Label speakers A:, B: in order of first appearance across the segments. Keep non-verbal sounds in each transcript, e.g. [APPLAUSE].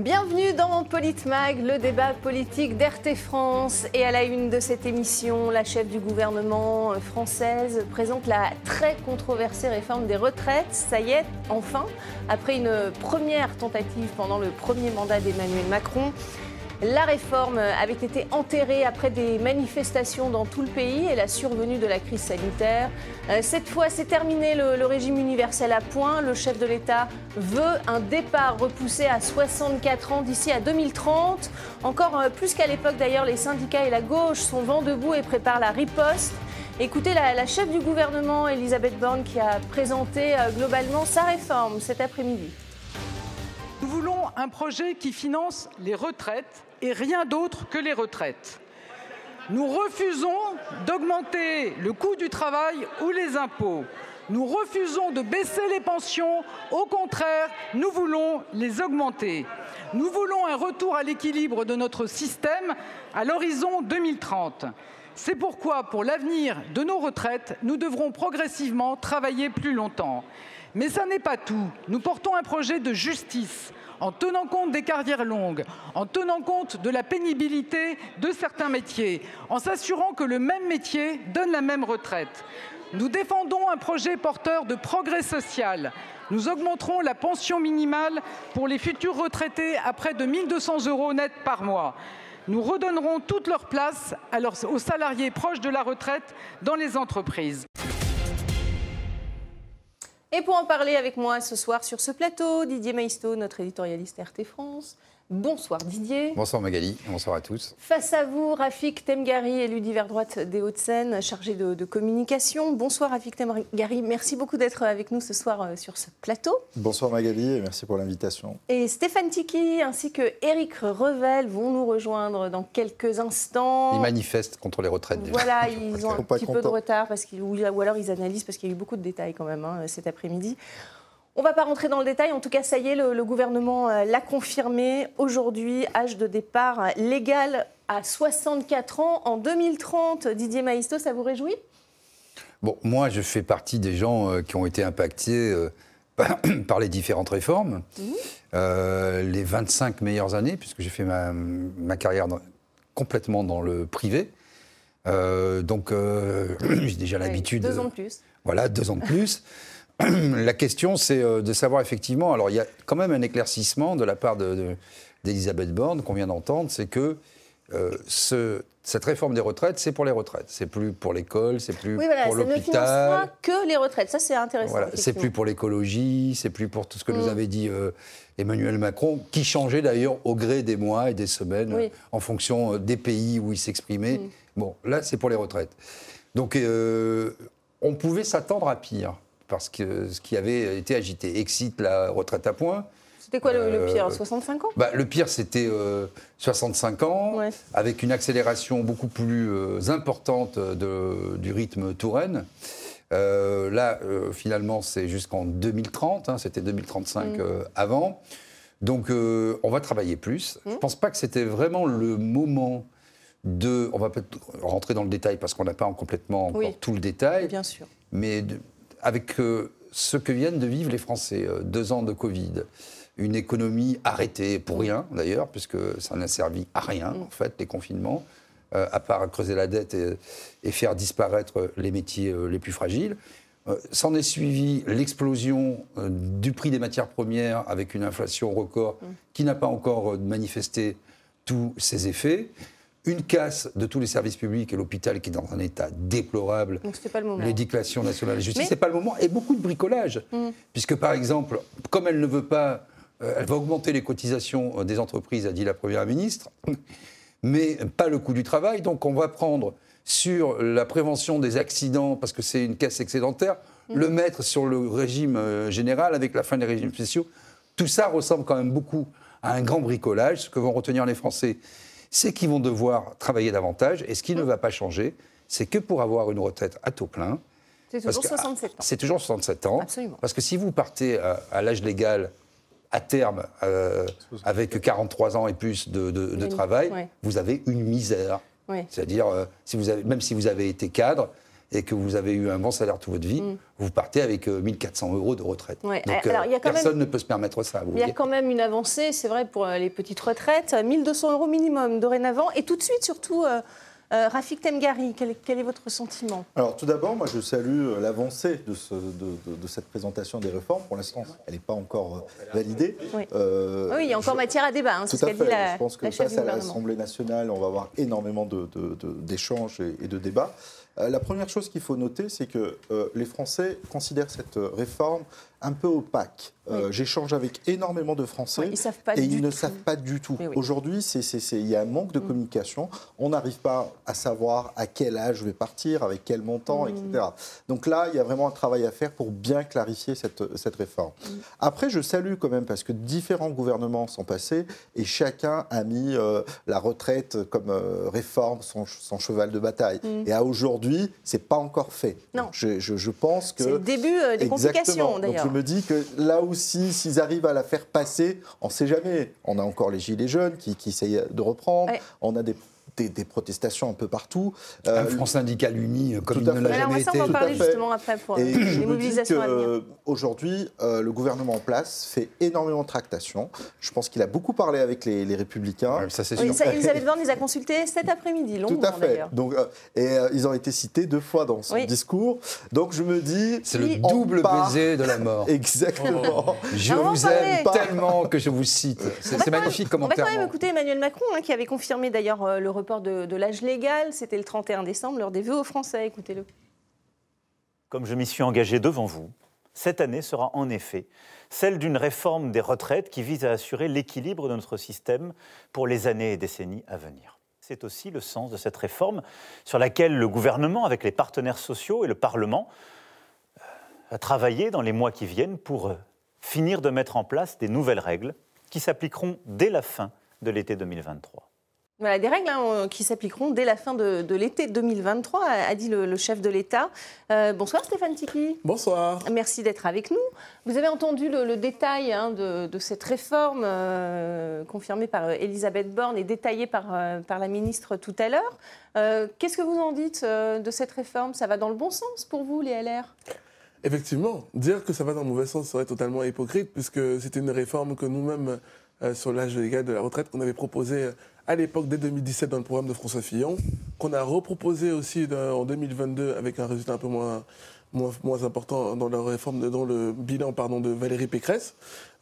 A: Bienvenue dans Politmag, le débat politique d'RT France. Et à la une de cette émission, la chef du gouvernement française présente la très controversée réforme des retraites. Ça y est, enfin, après une première tentative pendant le premier mandat d'Emmanuel Macron. La réforme avait été enterrée après des manifestations dans tout le pays et la survenue de la crise sanitaire. Euh, cette fois, c'est terminé le, régime universel à point. Le chef de l'État veut un départ repoussé à 64 ans d'ici à 2030. Encore euh, plus qu'à l'époque d'ailleurs, les syndicats et la gauche sont vent debout et préparent la riposte. Écoutez la, la chef du gouvernement, Elisabeth Borne, qui a présenté euh, globalement sa réforme cet après-midi.
B: Nous voulons un projet qui finance les retraites et rien d'autre que les retraites. Nous refusons d'augmenter le coût du travail ou les impôts. Nous refusons de baisser les pensions. Au contraire, nous voulons les augmenter. Nous voulons un retour à l'équilibre de notre système à l'horizon 2030. C'est pourquoi, pour l'avenir de nos retraites, nous devrons progressivement travailler plus longtemps. Mais ça n'est pas tout. Nous portons un projet de justice en tenant compte des carrières longues, en tenant compte de la pénibilité de certains métiers, en s'assurant que le même métier donne la même retraite. Nous défendons un projet porteur de progrès social. Nous augmenterons la pension minimale pour les futurs retraités à près de 1 200 euros net par mois. Nous redonnerons toute leur place aux salariés proches de la retraite dans les entreprises.
A: Et pour en parler avec moi ce soir sur ce plateau, Didier Maisto, notre éditorialiste RT France, Bonsoir Didier.
C: Bonsoir Magali, bonsoir à tous.
A: Face à vous, Rafik Temgari, élu d'hiver droite des Hauts-de-Seine, chargé de, communication. Bonsoir Rafik Temgari, merci beaucoup d'être avec nous ce soir euh, sur ce plateau.
D: Bonsoir Magali et merci pour l'invitation.
A: Et Stéphane Tiki ainsi que Eric Revel vont nous rejoindre dans quelques instants.
C: Ils manifestent contre les retraites.
A: Voilà, [LAUGHS] ils ont un petit peu de retard parce ou alors ils analysent parce qu'il y a eu beaucoup de détails quand même hein, cet après-midi. On ne va pas rentrer dans le détail. En tout cas, ça y est, le, gouvernement euh, l'a confirmé. Aujourd'hui, âge de départ légal à 64 ans en 2030. Didier Maisto, ça vous réjouit?
C: Bon, moi, je fais partie des gens euh, qui ont été impactés euh, [COUGHS] par les différentes réformes. Mmh. les 25 meilleures années, puisque j'ai fait ma, carrière complètement dans le privé. donc, [COUGHS] j'ai déjà l'habitude.
A: deux ans de plus.
C: Voilà, deux ans de plus. [LAUGHS] [CLEARS THROAT] la question, c'est euh, de savoir effectivement. Alors, il y a quand même un éclaircissement de la part d'Elisabeth Borne qu'on vient d'entendre, c'est que euh, ce, cette réforme des retraites, c'est pour les retraites. C'est plus pour l'école, c'est plus
A: oui, voilà,
C: pour l'hôpital.
A: Ne que les retraites. Ça, c'est intéressant. Voilà,
C: c'est plus pour l'écologie, c'est plus pour tout ce que nous mm. avait dit euh, Emmanuel Macron, qui changeait d'ailleurs au gré des mois et des semaines en fonction des pays où il s'exprimait. Mm. Bon, là, c'est pour les retraites. Donc, on pouvait s'attendre à pire parce que ce qui avait été agité. Excite la retraite à points.
A: C'était quoi le, pire 65 euh, ans?
C: bah, Le pire, c'était 65 euh, ans, avec une accélération beaucoup plus euh, importante de, du rythme Touraine. là, finalement, c'est jusqu'en 2030, hein, c'était 2035 mm. avant. Donc, on va travailler plus. Mm. Je ne pense pas que c'était vraiment le moment de. On va peut-être rentrer dans le détail parce qu'on n'a pas complètement encore tout le détail.
A: Bien sûr.
C: Mais avec euh, ce que viennent de vivre les Français, euh, deux ans de Covid, une économie arrêtée pour rien d'ailleurs, puisque ça n'a servi à rien en fait, les confinements, euh, à part creuser la dette et, faire disparaître les métiers les plus fragiles. S'en est suivi l'explosion du prix des matières premières avec une inflation record qui n'a pas encore manifesté tous ses effets une casse de tous les services publics et l'hôpital qui est dans un état déplorable.
A: Donc pas le moment.
C: L'éducation nationale de justice, ce c'est pas le moment. Et beaucoup de bricolage. Mm. Puisque par exemple, comme elle ne veut pas, euh, elle va augmenter les cotisations euh, des entreprises, a dit la Première ministre, [LAUGHS] mais pas le coût du travail. Donc on va prendre sur la prévention des accidents, parce que c'est une caisse excédentaire, mm. le mettre sur le régime euh, général avec la fin des régimes spéciaux. Tout ça ressemble quand même beaucoup à un grand bricolage. Ce que vont retenir les Français, c'est qu'ils vont devoir travailler davantage. Et ce qui ne va pas changer, c'est que pour avoir une retraite à taux plein,
A: c'est toujours 67 ans.
C: C'est toujours 67 ans.
A: Absolument.
C: Parce que si vous partez à, l'âge légal à terme euh, avec 43 ans et plus de, travail, vous avez une misère. C'est-à-dire, euh, si vous avez, même si vous avez été cadre, et que vous avez eu un bon salaire toute votre vie,
A: Mm.
C: vous partez avec euh, 1400 euros de retraite.
A: Ouais.
C: Donc
A: Alors,
C: euh,
A: il y a quand
C: personne
A: même-
C: ne peut se permettre ça. vous
A: Il y a quand même une avancée, c'est vrai, pour euh, les petites retraites. 1200 euros minimum dorénavant. Et tout de suite, surtout, euh, euh, Rafik Temgari, quel, quel est votre sentiment?
D: Alors tout d'abord, moi je salue euh, l'avancée de, ce- de- de- de cette présentation des réformes. Pour l'instant, elle n'est pas encore euh, validée.
A: Oui.
D: Euh,
A: Oui, il y a encore
D: je-
A: matière à débat, hein, c'est
D: Tout
A: ce
D: à
A: qu'a dit
D: fait.
A: la,
D: je pense que face à l'Assemblée nationale, on va avoir énormément de- de- de- d'échanges et, et de débats. Euh, la première chose qu'il faut noter, c'est que euh, les Français considèrent cette euh, réforme un peu opaque. Euh. J'échange avec énormément de Français.
A: Oui, ils savent pas
D: et ils ne savent pas du tout.
A: Oui.
D: Aujourd'hui, il y a un manque de
A: Mm.
D: communication. On n'arrive pas à savoir à quel âge je vais partir, avec quel montant,
A: Mm.
D: etc. Donc là, il y a vraiment un travail à faire pour bien clarifier cette, cette réforme.
A: Mm.
D: Après, je salue quand même parce que différents gouvernements sont passés et chacun a mis euh, la retraite comme euh, réforme, son, son cheval de bataille. Et à aujourd'hui, c'est pas encore fait.
A: Non.
D: Je, je- je pense que
A: C'est le début des complications, d'ailleurs.
D: Me dis que là aussi, s'ils arrivent à la faire passer, on ne sait jamais. On a encore les gilets jaunes qui, qui essayent de reprendre.
A: Ouais.
D: On a des, des- des protestations un peu partout.
C: Un
D: Euh,
C: front syndical uni euh, comme
D: tout
C: il ne l'a jamais été.
A: on va en
D: Tout
A: parler justement après pour euh,
D: et je
A: les mobilisations à venir.
D: qu'aujourd'hui, le gouvernement en place fait énormément de tractations. Je pense qu'il a beaucoup parlé avec les, les républicains.
C: Ouais, ça c'est
A: Oui,
C: sûr.
A: Elisabeth [LAUGHS] Borne les a consultés cet après-midi,
D: Tout
A: longuement
D: à fait. Donc, euh, et euh, ils ont été cités deux fois dans son
A: Oui.
D: discours. Donc je me dis,
C: C'est le double
D: part-
C: baiser de la mort. [LAUGHS]
D: Exactement.
C: Je
A: Ah, on va en
C: vous aime tellement que je vous cite. C'est magnifique
A: On va
C: commentaire.
A: quand même écouter Emmanuel Macron, hein, qui avait confirmé d'ailleurs euh, le report de, de l'âge légal. C'était le 31 décembre, lors des vœux aux Français. Écoutez-le.
E: Comme je m'y suis engagé devant vous, cette année sera en effet celle d'une réforme des retraites qui vise à assurer l'équilibre de notre système pour les années et décennies à venir. C'est aussi le sens de cette réforme sur laquelle le gouvernement, avec les partenaires sociaux et le Parlement, euh, a travaillé dans les mois qui viennent pour euh, finir de mettre en place des nouvelles règles qui s'appliqueront dès la fin de l'été 2023.
A: Voilà, des règles hein, qui s'appliqueront dès la fin de, de l'été 2023, a, dit le, le chef de l'État. Euh, bonsoir Stéphane Tiki.
F: Bonsoir.
A: Merci d'être avec nous. Vous avez entendu le, le détail hein, de, de cette réforme euh, confirmée par euh, Elisabeth Borne et détaillée par, euh, par la ministre tout à l'heure. Qu'est-ce que vous en dites de cette réforme? Ça va dans le bon sens pour vous, les LR
F: Effectivement, dire que ça va dans le mauvais sens serait totalement hypocrite, puisque c'était une réforme que nous-mêmes, sur l'âge légal de la retraite, qu'on avait proposé euh, à l'époque, dès 2017, dans le programme de François Fillon, qu'on a reproposé aussi dans- en 2022 avec un résultat un peu moins, moins, moins important dans la réforme, dans le bilan pardon, de Valérie Pécresse,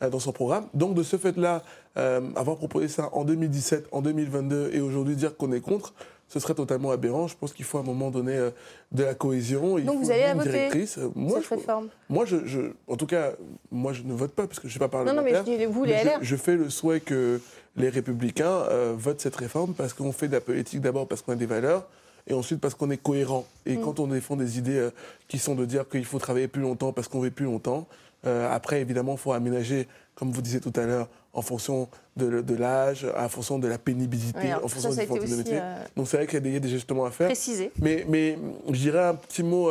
F: euh, dans son programme. Donc, de ce fait-là, euh, avoir proposé ça en 2017, en 2022 et aujourd'hui dire qu'on est contre, ce serait totalement aberrant. Je pense qu'il faut à un moment donné euh, de la cohésion. il
A: Donc
F: faut
A: vous allez
F: une
A: la voter,
F: directrice. Euh, Moi,
A: cette
F: je,
A: réforme
F: moi, je, je- en tout cas, moi, je ne vote pas parce que je ne suis pas
A: Non, non, mais
F: parlementaire.
A: je dis vous, les LR.
F: je, je fais le souhait que les Républicains euh, votent cette réforme parce qu'on fait de la politique d'abord parce qu'on a des valeurs et ensuite parce qu'on est cohérent. Et
A: Mm.
F: quand on défend des idées euh, qui sont de dire qu'il faut travailler plus longtemps parce qu'on veut plus longtemps, euh, après, évidemment, il faut aménager, comme vous disiez tout à l'heure, en fonction de, de l'âge, en fonction de la pénibilité, en
A: ça,
F: fonction
A: ça a
F: des
A: été
F: différents types de métiers. Donc c'est vrai qu'il y a des- ajustements à faire.
A: précisé.
F: Mais, mais je dirais un petit mot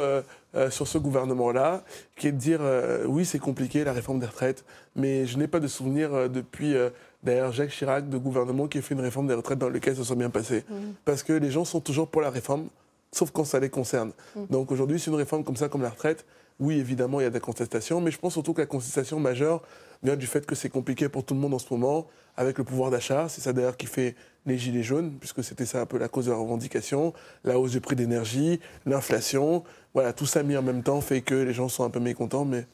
F: sur ce gouvernement-là, qui est de dire oui, c'est compliqué la réforme des retraites, mais je n'ai pas de souvenir depuis d'ailleurs Jacques Chirac de gouvernement qui a fait une réforme des retraites dans laquelle ça soit bien passé. Parce que les gens sont toujours pour la réforme, sauf quand ça les concerne. Donc aujourd'hui, c'est une réforme comme ça, comme la retraite. Oui, évidemment, il y a des contestations, mais je pense surtout que la contestation majeure vient du fait que c'est compliqué pour tout le monde en ce moment, avec le pouvoir d'achat. C'est ça d'ailleurs qui fait les gilets jaunes, puisque c'était ça un peu la cause de la revendication, la hausse du prix d'énergie, l'inflation. Voilà, tout ça mis en même temps fait que les gens sont un peu mécontents, mais,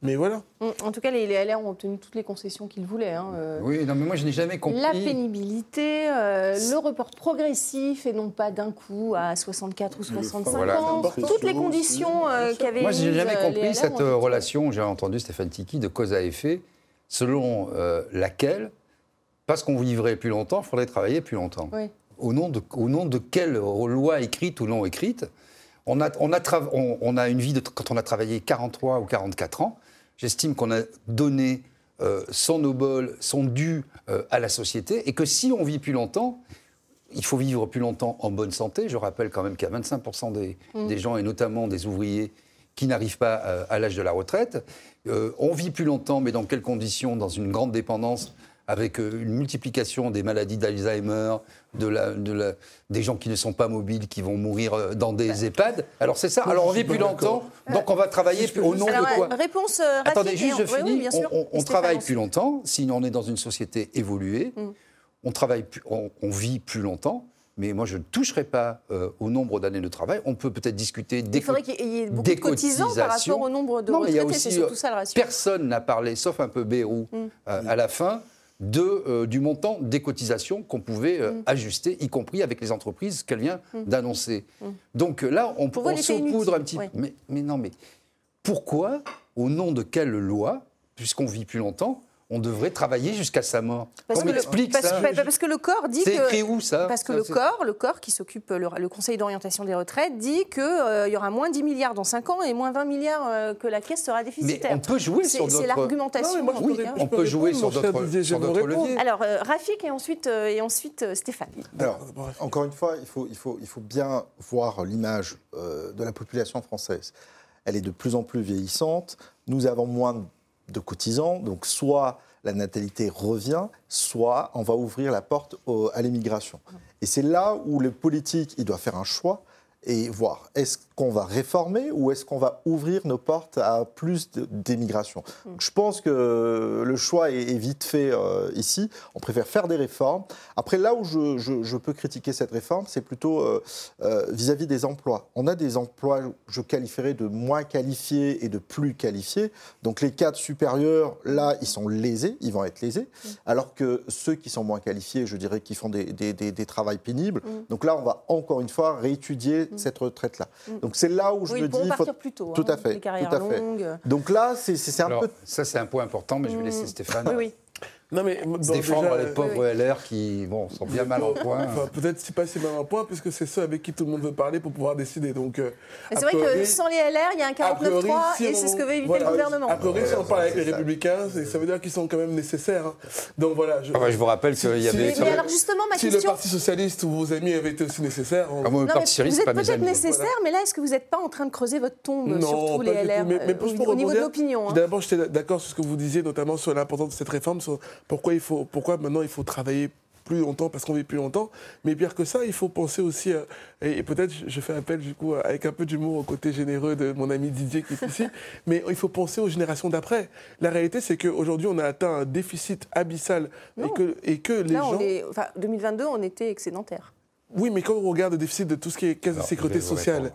F: mais voilà.
A: En tout cas, les, LR ont obtenu toutes les concessions qu'ils voulaient. hein, euh,
C: Oui, non, mais moi je n'ai jamais compris.
A: La pénibilité, euh, le report progressif et non pas d'un coup à 64 ou 65
C: Voilà.
A: ans, toutes les conditions euh, qu'avaient
C: Moi, je n'ai jamais
A: euh,
C: compris cette relation, j'ai entendu Stéphane Tiki, de cause à effet, selon euh, laquelle, parce qu'on vivrait plus longtemps, il faudrait travailler plus longtemps.
A: Oui.
C: Au, nom de, au nom de quelle loi écrite ou non écrite on a, on, a tra- on, on a une vie de. Quand on a travaillé 43 ou 44 ans, j'estime qu'on a donné euh, son obol, son dû euh, à la société, et que si on vit plus longtemps, il faut vivre plus longtemps en bonne santé. Je rappelle quand même qu'il y a 25% des, des gens, et notamment des ouvriers, qui n'arrivent pas euh, à l'âge de la retraite. Euh, on vit plus longtemps, mais dans quelles conditions? Dans une grande dépendance avec euh, une multiplication des maladies d'Alzheimer, de la, de la, des gens qui ne sont pas mobiles, qui vont mourir euh, dans des EHPAD. Alors c'est ça. Alors on vit plus longtemps, donc on va travailler au nom
A: Alors,
C: de quoi
A: Réponse euh,
C: Attendez,
A: rapide
C: juste je
A: et- oui, oui,
C: finis.
A: bien sûr.
C: on on- on
A: Stéphane,
C: travaille plus longtemps, si on est dans une société évoluée,
A: Mm.
C: on, travaille plus- on, on vit plus longtemps. Mais moi, je ne toucherai pas euh, au nombre d'années de travail. On peut peut-être discuter des
A: Il faudrait qu'il y ait beaucoup de cotisants par rapport au nombre de
C: Non, mais il y a
A: retraités. C'est
C: aussi,
A: surtout ça le ratio.
C: Personne n'a parlé, sauf un peu Bérou,
A: Mm.
C: euh, à la fin, de, euh, du montant des cotisations qu'on pouvait euh,
A: Mm.
C: ajuster, y compris avec les entreprises qu'elle vient d'annoncer. Donc euh, là, on,
A: Pour
C: on saupoudre un petit
A: oui.
C: mais, mais non, mais pourquoi, au nom de quelle loi, puisqu'on vit plus longtemps, on devrait travailler jusqu'à sa mort
A: Parce
C: On
A: que, le, parce,
C: ça.
A: bah, parce que le corps dit
C: C'est
A: que.
C: écrit où ça
A: Parce que
C: Ça,
A: le
C: c'est-
A: corps, le corps qui s'occupe, le, le Conseil d'orientation des retraites, dit qu'il y aura moins 10 milliards dans 5 ans et moins 20 milliards euh, que la caisse sera
C: Mais
A: déficitaire.
C: on peut jouer
A: C'est
C: sur
A: c'est
C: d'autres.
A: l'argumentation.
F: Mais peux
A: tout cas.
F: répondre.
C: On peut jouer sur d'autres leviers.
A: Alors, euh, Rafik et ensuite, euh, et ensuite euh, Stéphane.
D: Alors, encore une fois, il faut, il faut, il faut bien voir l'image euh, de la population française. Elle est de plus en plus vieillissante. Nous avons moins de cotisants. Donc, soit la natalité revient, soit on va ouvrir la porte à l'immigration. Et c'est là où le politique, il doit faire un choix et voir est-ce qu'on va réformer ou est-ce qu'on va ouvrir nos portes à plus d'immigration. Donc, Je pense que le choix est, vite fait euh, ici. On préfère faire des réformes. Après, là où je, je- je peux critiquer cette réforme, c'est plutôt euh, euh, vis-à-vis des emplois. On a des emplois, je qualifierais de moins qualifiés et de plus qualifiés. Donc les cadres supérieurs, là, ils sont lésés, ils vont être lésés. Alors que ceux qui sont moins qualifiés, je dirais qu'ils font des, des, des, des travails pénibles. Donc là, on va encore une fois réétudier cette retraite-là. Donc c'est là où je
A: Oui,
D: me dis... il faut-
A: partir plus tôt.
D: Tout
A: hein,
D: à fait,
A: Les carrières
D: tout à fait.
A: longues.
D: Donc là, c'est c'est un
C: Alors,
D: peu...
C: ça, c'est un point important, mais je vais laisser Stéphane
A: Oui, oui.
F: Non, mais bon,
C: se défendre
F: déjà,
C: les pauvres LR qui bon, sont bien mal en point.
F: Enfin, peut-être si pas si mal en point, puisque c'est ceux avec qui tout le monde veut parler pour pouvoir décider. Donc, euh,
A: C'est vrai que sans les LR, il y a un
F: a priori,
A: 49-3
F: si
A: et
F: on-
A: c'est ce que veut éviter
F: voilà,
A: le gouvernement.
F: A priori, si on parle avec les
D: ça.
F: Républicains, ça veut dire qu'ils sont quand même nécessaires. hein. Donc voilà. Je,
C: Ah bah, je vous rappelle qu'il y avait.
F: si-
A: Mais alors justement, ma
F: si le
A: question.
F: Parti Socialiste ou vos amis avaient été aussi nécessaires, on-
C: Ah, moi, le
A: Non, mais
C: Parti
A: vous
C: c'est
A: êtes peut-être nécessaire, mais là, est-ce que vous n'êtes pas en train de creuser votre tombe, surtout les LR, euh, au, niveau de l'opinion hein.
F: D'abord, j'étais d'accord sur ce que vous disiez, notamment sur l'importance de cette réforme, sur pourquoi, il faut, pourquoi maintenant il faut travailler plus longtemps parce qu'on vit plus longtemps? Mais pire que ça, il faut penser aussi, euh, et, et peut-être je- fais appel du coup avec un peu d'humour au côté généreux de mon ami Didier qui est ici, [LAUGHS] mais il faut penser aux générations d'après. La réalité, c'est qu'aujourd'hui, on a atteint un déficit abyssal et que, et que les
A: Là,
F: gens...
A: on est, enfin, 2022, on était excédentaire.
F: Oui, mais quand on regarde le déficit de tout ce qui est caisse de sécurité sociale,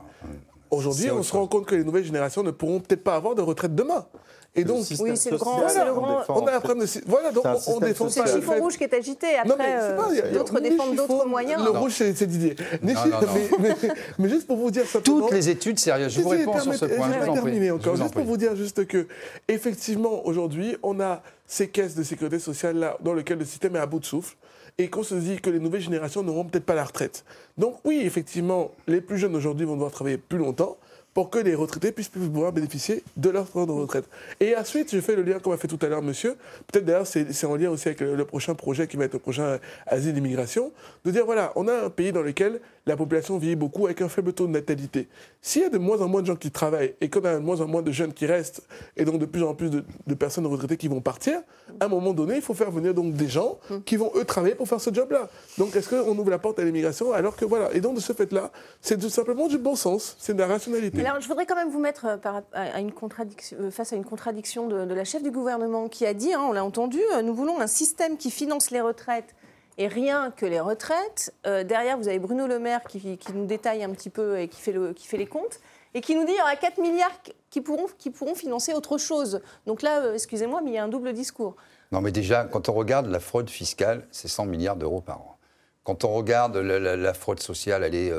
F: aujourd'hui, on se rend compte que les nouvelles générations ne pourront peut-être pas avoir de retraite demain. Et donc,
A: Oui, c'est le grand- le grand-
D: défend,
F: on
D: en
F: a un problème de... Voilà, donc on- on défend
A: C'est le chiffon
F: fait-
A: rouge qui est agité. Après, euh, d'autres défendent d'autres moyens.
F: Le rouge, c'est c'est Didier. Ni
C: Non,
F: chiffon,
C: non, non.
F: Mais, mais- mais juste pour vous dire simplement...
C: Toutes les études sérieuses. Je vous réponds sur ce point.
F: Je vais terminer encore. Juste pour vous dire juste que, effectivement, aujourd'hui, on a ces caisses de sécurité sociale là dans lesquelles le système est à bout de souffle et qu'on se dit que les nouvelles générations n'auront peut-être pas la retraite. Donc oui, effectivement, les plus jeunes aujourd'hui vont devoir travailler plus longtemps pour que les retraités puissent pouvoir bénéficier de leur temps de retraite. Et ensuite, je fais le lien qu'on a fait tout à l'heure, monsieur. Peut-être d'ailleurs, c'est en lien aussi avec le, prochain projet qui va être le prochain asile d'immigration, de dire voilà, on a un pays dans lequel la population vieillit beaucoup avec un faible taux de natalité. S'il y a de moins en moins de gens qui travaillent et qu'on a de moins en moins de jeunes qui restent et donc de plus en plus de, de personnes retraitées qui vont partir, à un moment donné, il faut faire venir donc des gens qui vont eux travailler pour faire ce job-là. Donc est-ce qu'on ouvre la porte à l'immigration alors que voilà. Et donc de ce fait-là, c'est tout simplement du bon sens, c'est de la rationalité.
A: Alors, je voudrais quand même vous mettre euh, euh, face à une contradiction de, la chef du gouvernement qui a dit, hein, on l'a entendu, euh, nous voulons un système qui finance les retraites et rien que les retraites. Derrière, vous avez Bruno Le Maire qui, nous détaille un petit peu et qui fait, les comptes et qui nous dit qu'il y aura 4 milliards qui pourront, financer autre chose. Donc là, excusez-moi, mais il y a un double discours.
C: Non, mais déjà, quand on regarde la fraude fiscale, c'est 100 milliards d'euros par an. Quand on regarde la, fraude sociale, elle est,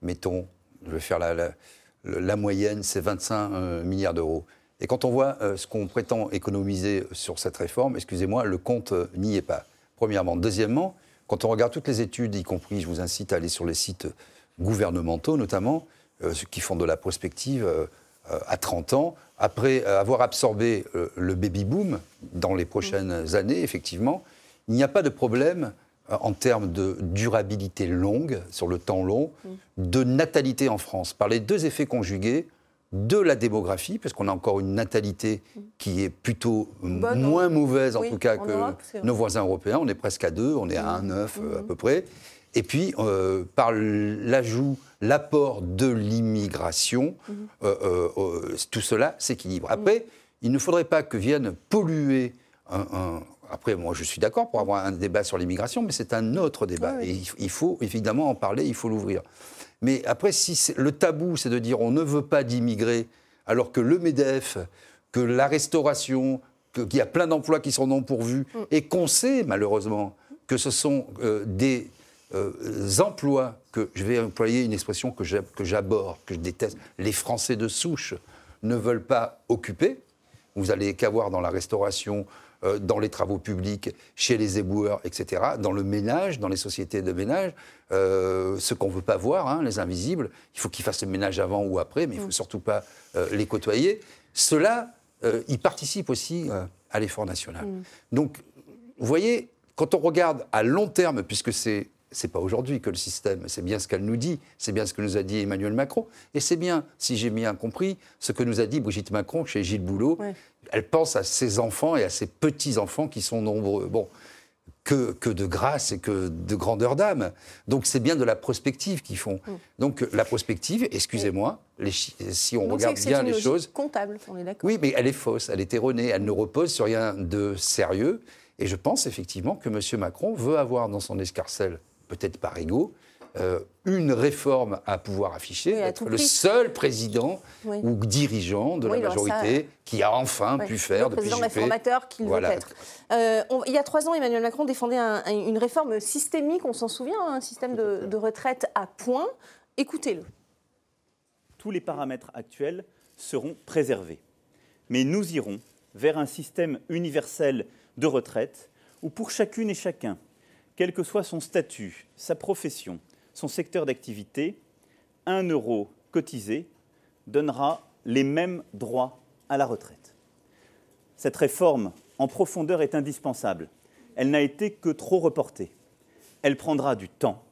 C: mettons, je vais faire la, la- moyenne, c'est 25 euh, milliards d'euros. Et quand on voit euh, ce qu'on prétend économiser sur cette réforme, excusez-moi, le compte euh, n'y est pas. Premièrement. Deuxièmement, quand on regarde toutes les études, y compris, je vous incite à aller sur les sites gouvernementaux notamment, euh, ceux qui font de la prospective euh, euh, à 30 ans, après avoir absorbé le baby-boom dans les prochaines années, effectivement, il n'y a pas de problème en termes de durabilité longue, sur le temps long, de natalité en France. Par les deux effets conjugués, de la démographie, parce qu'on a encore une natalité qui est plutôt
A: Bonne,
C: moins mauvaise, en
A: oui,
C: tout cas, que
A: Europe,
C: nos voisins européens. On est presque à 2, on est à 1,9 euh, à peu près. Et puis, euh, par l'ajout, l'apport de l'immigration, euh, euh, euh, tout cela s'équilibre. Après, il ne faudrait pas que vienne polluer un. un- après, moi, je suis d'accord pour avoir un débat sur l'immigration, mais c'est un autre débat.
A: Ouais.
C: Et il, faut évidemment en parler, il faut l'ouvrir. Mais après, si le tabou, c'est de dire on ne veut pas d'immigrés, alors que le MEDEF, que la restauration, qu'il y a plein d'emplois qui sont non pourvus, et qu'on sait malheureusement que ce sont euh, des euh, emplois que, je vais employer une expression que j'a- que j'aborde, que je déteste, les Français de souche ne veulent pas occuper. Vous allez qu'à voir dans la restauration, euh, dans les travaux publics, chez les éboueurs, etc., dans le ménage, dans les sociétés de ménage, euh, ce qu'on ne veut pas voir, hein, les invisibles, il faut qu'ils fassent le ménage avant ou après, mais il ne faut surtout pas euh, les côtoyer. Euh, ils participent aussi euh, à l'effort national. Donc, vous voyez, quand on regarde à long terme, puisque c'est c'est pas aujourd'hui que le système, c'est bien ce qu'elle nous dit, c'est bien ce que nous a dit Emmanuel Macron, et c'est bien, si j'ai bien compris, ce que nous a dit Brigitte Macron chez Gilles Boulot.
A: Ouais.
C: Elle pense à ses enfants et à ses petits-enfants qui sont nombreux. Bon, que, que de grâce et que de grandeur d'âme. Donc c'est bien de la prospective qu'ils font. Donc la prospective, excusez-moi, si on
A: Donc,
C: regarde bien les choses,
A: comptable, on est d'accord.
C: oui, mais elle est fausse, elle est erronée, elle ne repose sur rien de sérieux. Et je pense effectivement que M. Macron veut avoir dans son escarcelle, peut-être par ego, euh, une réforme à pouvoir afficher,
A: Oui, à
C: être le
A: prix.
C: seul président
A: Oui.
C: ou dirigeant de
A: Oui,
C: la
A: ça,
C: majorité qui a enfin pu faire
A: le
C: depuis
A: président
C: Juppé.
A: réformateur qu'il
C: Voilà.
A: veut être. Euh, on- il y a trois ans, Emmanuel Macron défendait un- un- une réforme systémique, on s'en souvient, un système de, de retraite à points. Écoutez-le.
E: tous les paramètres actuels seront préservés. Mais nous irons vers un système universel de retraite où pour chacune et chacun, quel que soit son statut, sa profession, son secteur d'activité, un euro cotisé donnera les mêmes droits à la retraite. Cette réforme en profondeur est indispensable. Elle n'a été que trop reportée. Elle prendra du temps.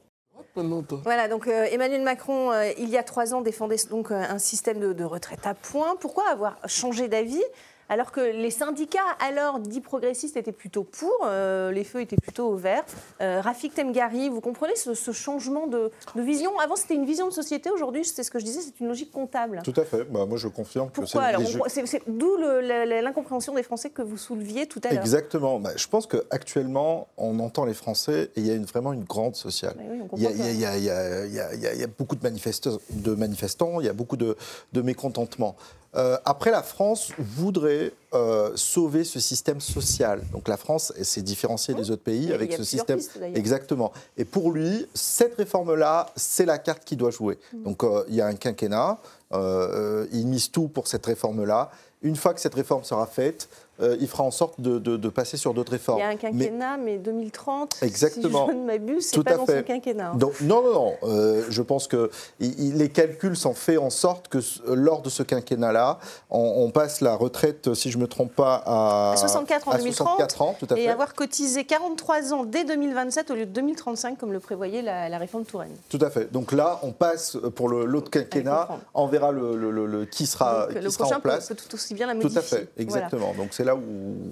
A: Voilà, donc euh, Emmanuel Macron, euh, il y a trois ans, défendait euh, un système de, de retraite à points. Pourquoi avoir changé d'avis? Alors que les syndicats, alors dits progressistes, étaient plutôt pour, euh, les feux étaient plutôt au vert. Euh, Rafik Temgari, vous comprenez ce, ce changement de, de vision? Avant, c'était une vision de société, aujourd'hui, c'est ce que je disais, c'est une logique comptable.
D: Tout à fait. Bah, moi, je confirme que
A: Pourquoi on- c'est- D'où l'incompréhension des Français que vous souleviez tout à l'heure.
D: Exactement. Bah, je pense qu'actuellement, on entend les Français et il y a une- vraiment une grande sociale.
A: Oui,
D: Il y, a, il y il y il y beaucoup de, manifestants, de manifestants, il y a beaucoup de, de mécontentement. Euh, après, la France voudrait euh, sauver ce système social. Donc la France s'est différenciée des autres pays avec ce système.
A: pistes.
D: Exactement. Et pour lui, cette réforme-là, c'est la carte qu'il doit jouer.
A: Mm.
D: Donc euh, il y a un quinquennat, il mise tout pour cette réforme-là. Une fois que cette réforme sera faite, euh, il fera en sorte de, de- de passer sur d'autres réformes.
A: Il y a un quinquennat, mais, 2030,
D: Exactement.
A: si je ne m'abuse, c'est
D: Tout
A: pas dans
D: fait.
A: ce quinquennat. hein.
D: Donc, non, non, non. euh, je pense que il- les calculs sont faits en sorte que lors de ce quinquennat-là, on, on passe la retraite, si je ne me trompe pas, à,
A: À 64 en
D: à
A: 2030,
D: 64 ans, tout à
A: et
D: fait.
A: avoir cotisé 43 ans dès 2027 au lieu de 2035, comme le prévoyait la, la réforme Touraine.
D: Tout à fait. Donc là, on passe pour l'autre quinquennat, on verra le, le- le- qui sera,
A: Donc,
D: qui
A: le
D: sera
A: prochain
D: en place.
A: peut, peut tout aussi bien la
D: Tout
A: modifier.
D: à fait,
A: Voilà.
D: exactement. Donc c'est là où.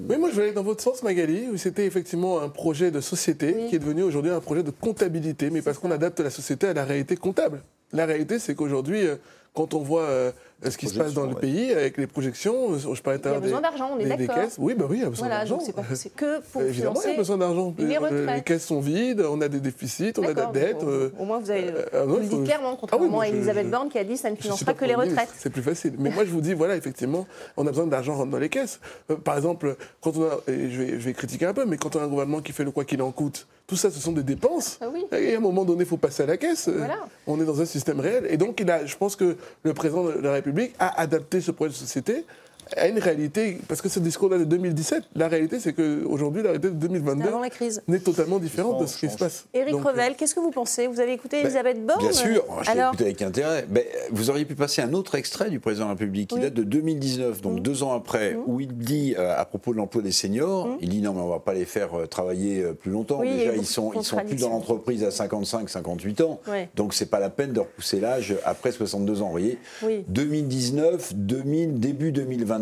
F: Oui, moi je voulais aller dans votre sens, Magali, où c'était effectivement un projet de société
A: Oui.
F: qui est devenu aujourd'hui un projet de comptabilité, mais parce qu'on adapte la société à la réalité comptable. La réalité, c'est qu'aujourd'hui, euh, quand on voit euh, ce qui se passe dans le pays, avec les projections, euh, je parlais tout
A: Il y
F: à
A: a
F: l'heure
A: besoin
F: des-
A: d'argent, on est
F: des- des
A: d'accord.
F: caisses. Oui, bah oui, il y a besoin
A: Voilà,
F: d'argent.
A: donc c'est pas- que pour
F: Évidemment, il y a
A: financer
F: besoin d'argent.
A: les
F: Euh, caisses sont vides, on a des déficits, on a de la dette. euh,
A: Au moins, vous avez
F: euh, euh,
A: vous le dites clairement,
F: Ah oui,
A: contrairement
F: moi,
A: à Elisabeth
F: je-
A: Borne qui a dit ça ne
F: suis
A: financera que
F: pas
A: les retraites.
F: C'est plus facile. Mais moi, je vous dis, voilà, effectivement, on a besoin d'argent rentre dans les caisses. Euh, par exemple, quand on a, et je vais, je vais critiquer un peu, mais quand on a un gouvernement qui fait le quoi qu'il en coûte, tout ça, ce sont des dépenses.
A: Ah oui.
F: Et à un moment donné, il faut passer à la caisse. Euh,
A: Voilà.
F: On est dans un système réel. Et donc, il a, je pense que le président de la République a adapté ce projet de société a une réalité, parce que ce discours-là de 2017, la réalité, c'est qu'aujourd'hui, la réalité de 2022
A: Avant la crise.
F: n'est totalement différente de ce qui se passe.
A: Éric Revel, qu'est-ce que vous pensez? Vous avez écouté
G: Ben,
A: Elisabeth Borne?
G: Bien sûr, je l'ai
A: Alors,
G: écouté avec intérêt. Ben, vous auriez pu passer un autre extrait du président de la République qui
A: Oui.
G: date de 2019, donc
A: Mhm.
G: deux ans après, où il dit euh, à propos de l'emploi des seniors,
A: Mhm.
G: il dit non mais on va pas les faire euh, travailler euh, plus longtemps.
A: Oui,
G: Déjà ils sont ils sont plus dans l'entreprise à 55, 58 ans,
A: Ouais.
G: donc c'est pas la peine de repousser l'âge après 62 ans. Vous voyez,
A: Oui.
G: 2019, 2000, début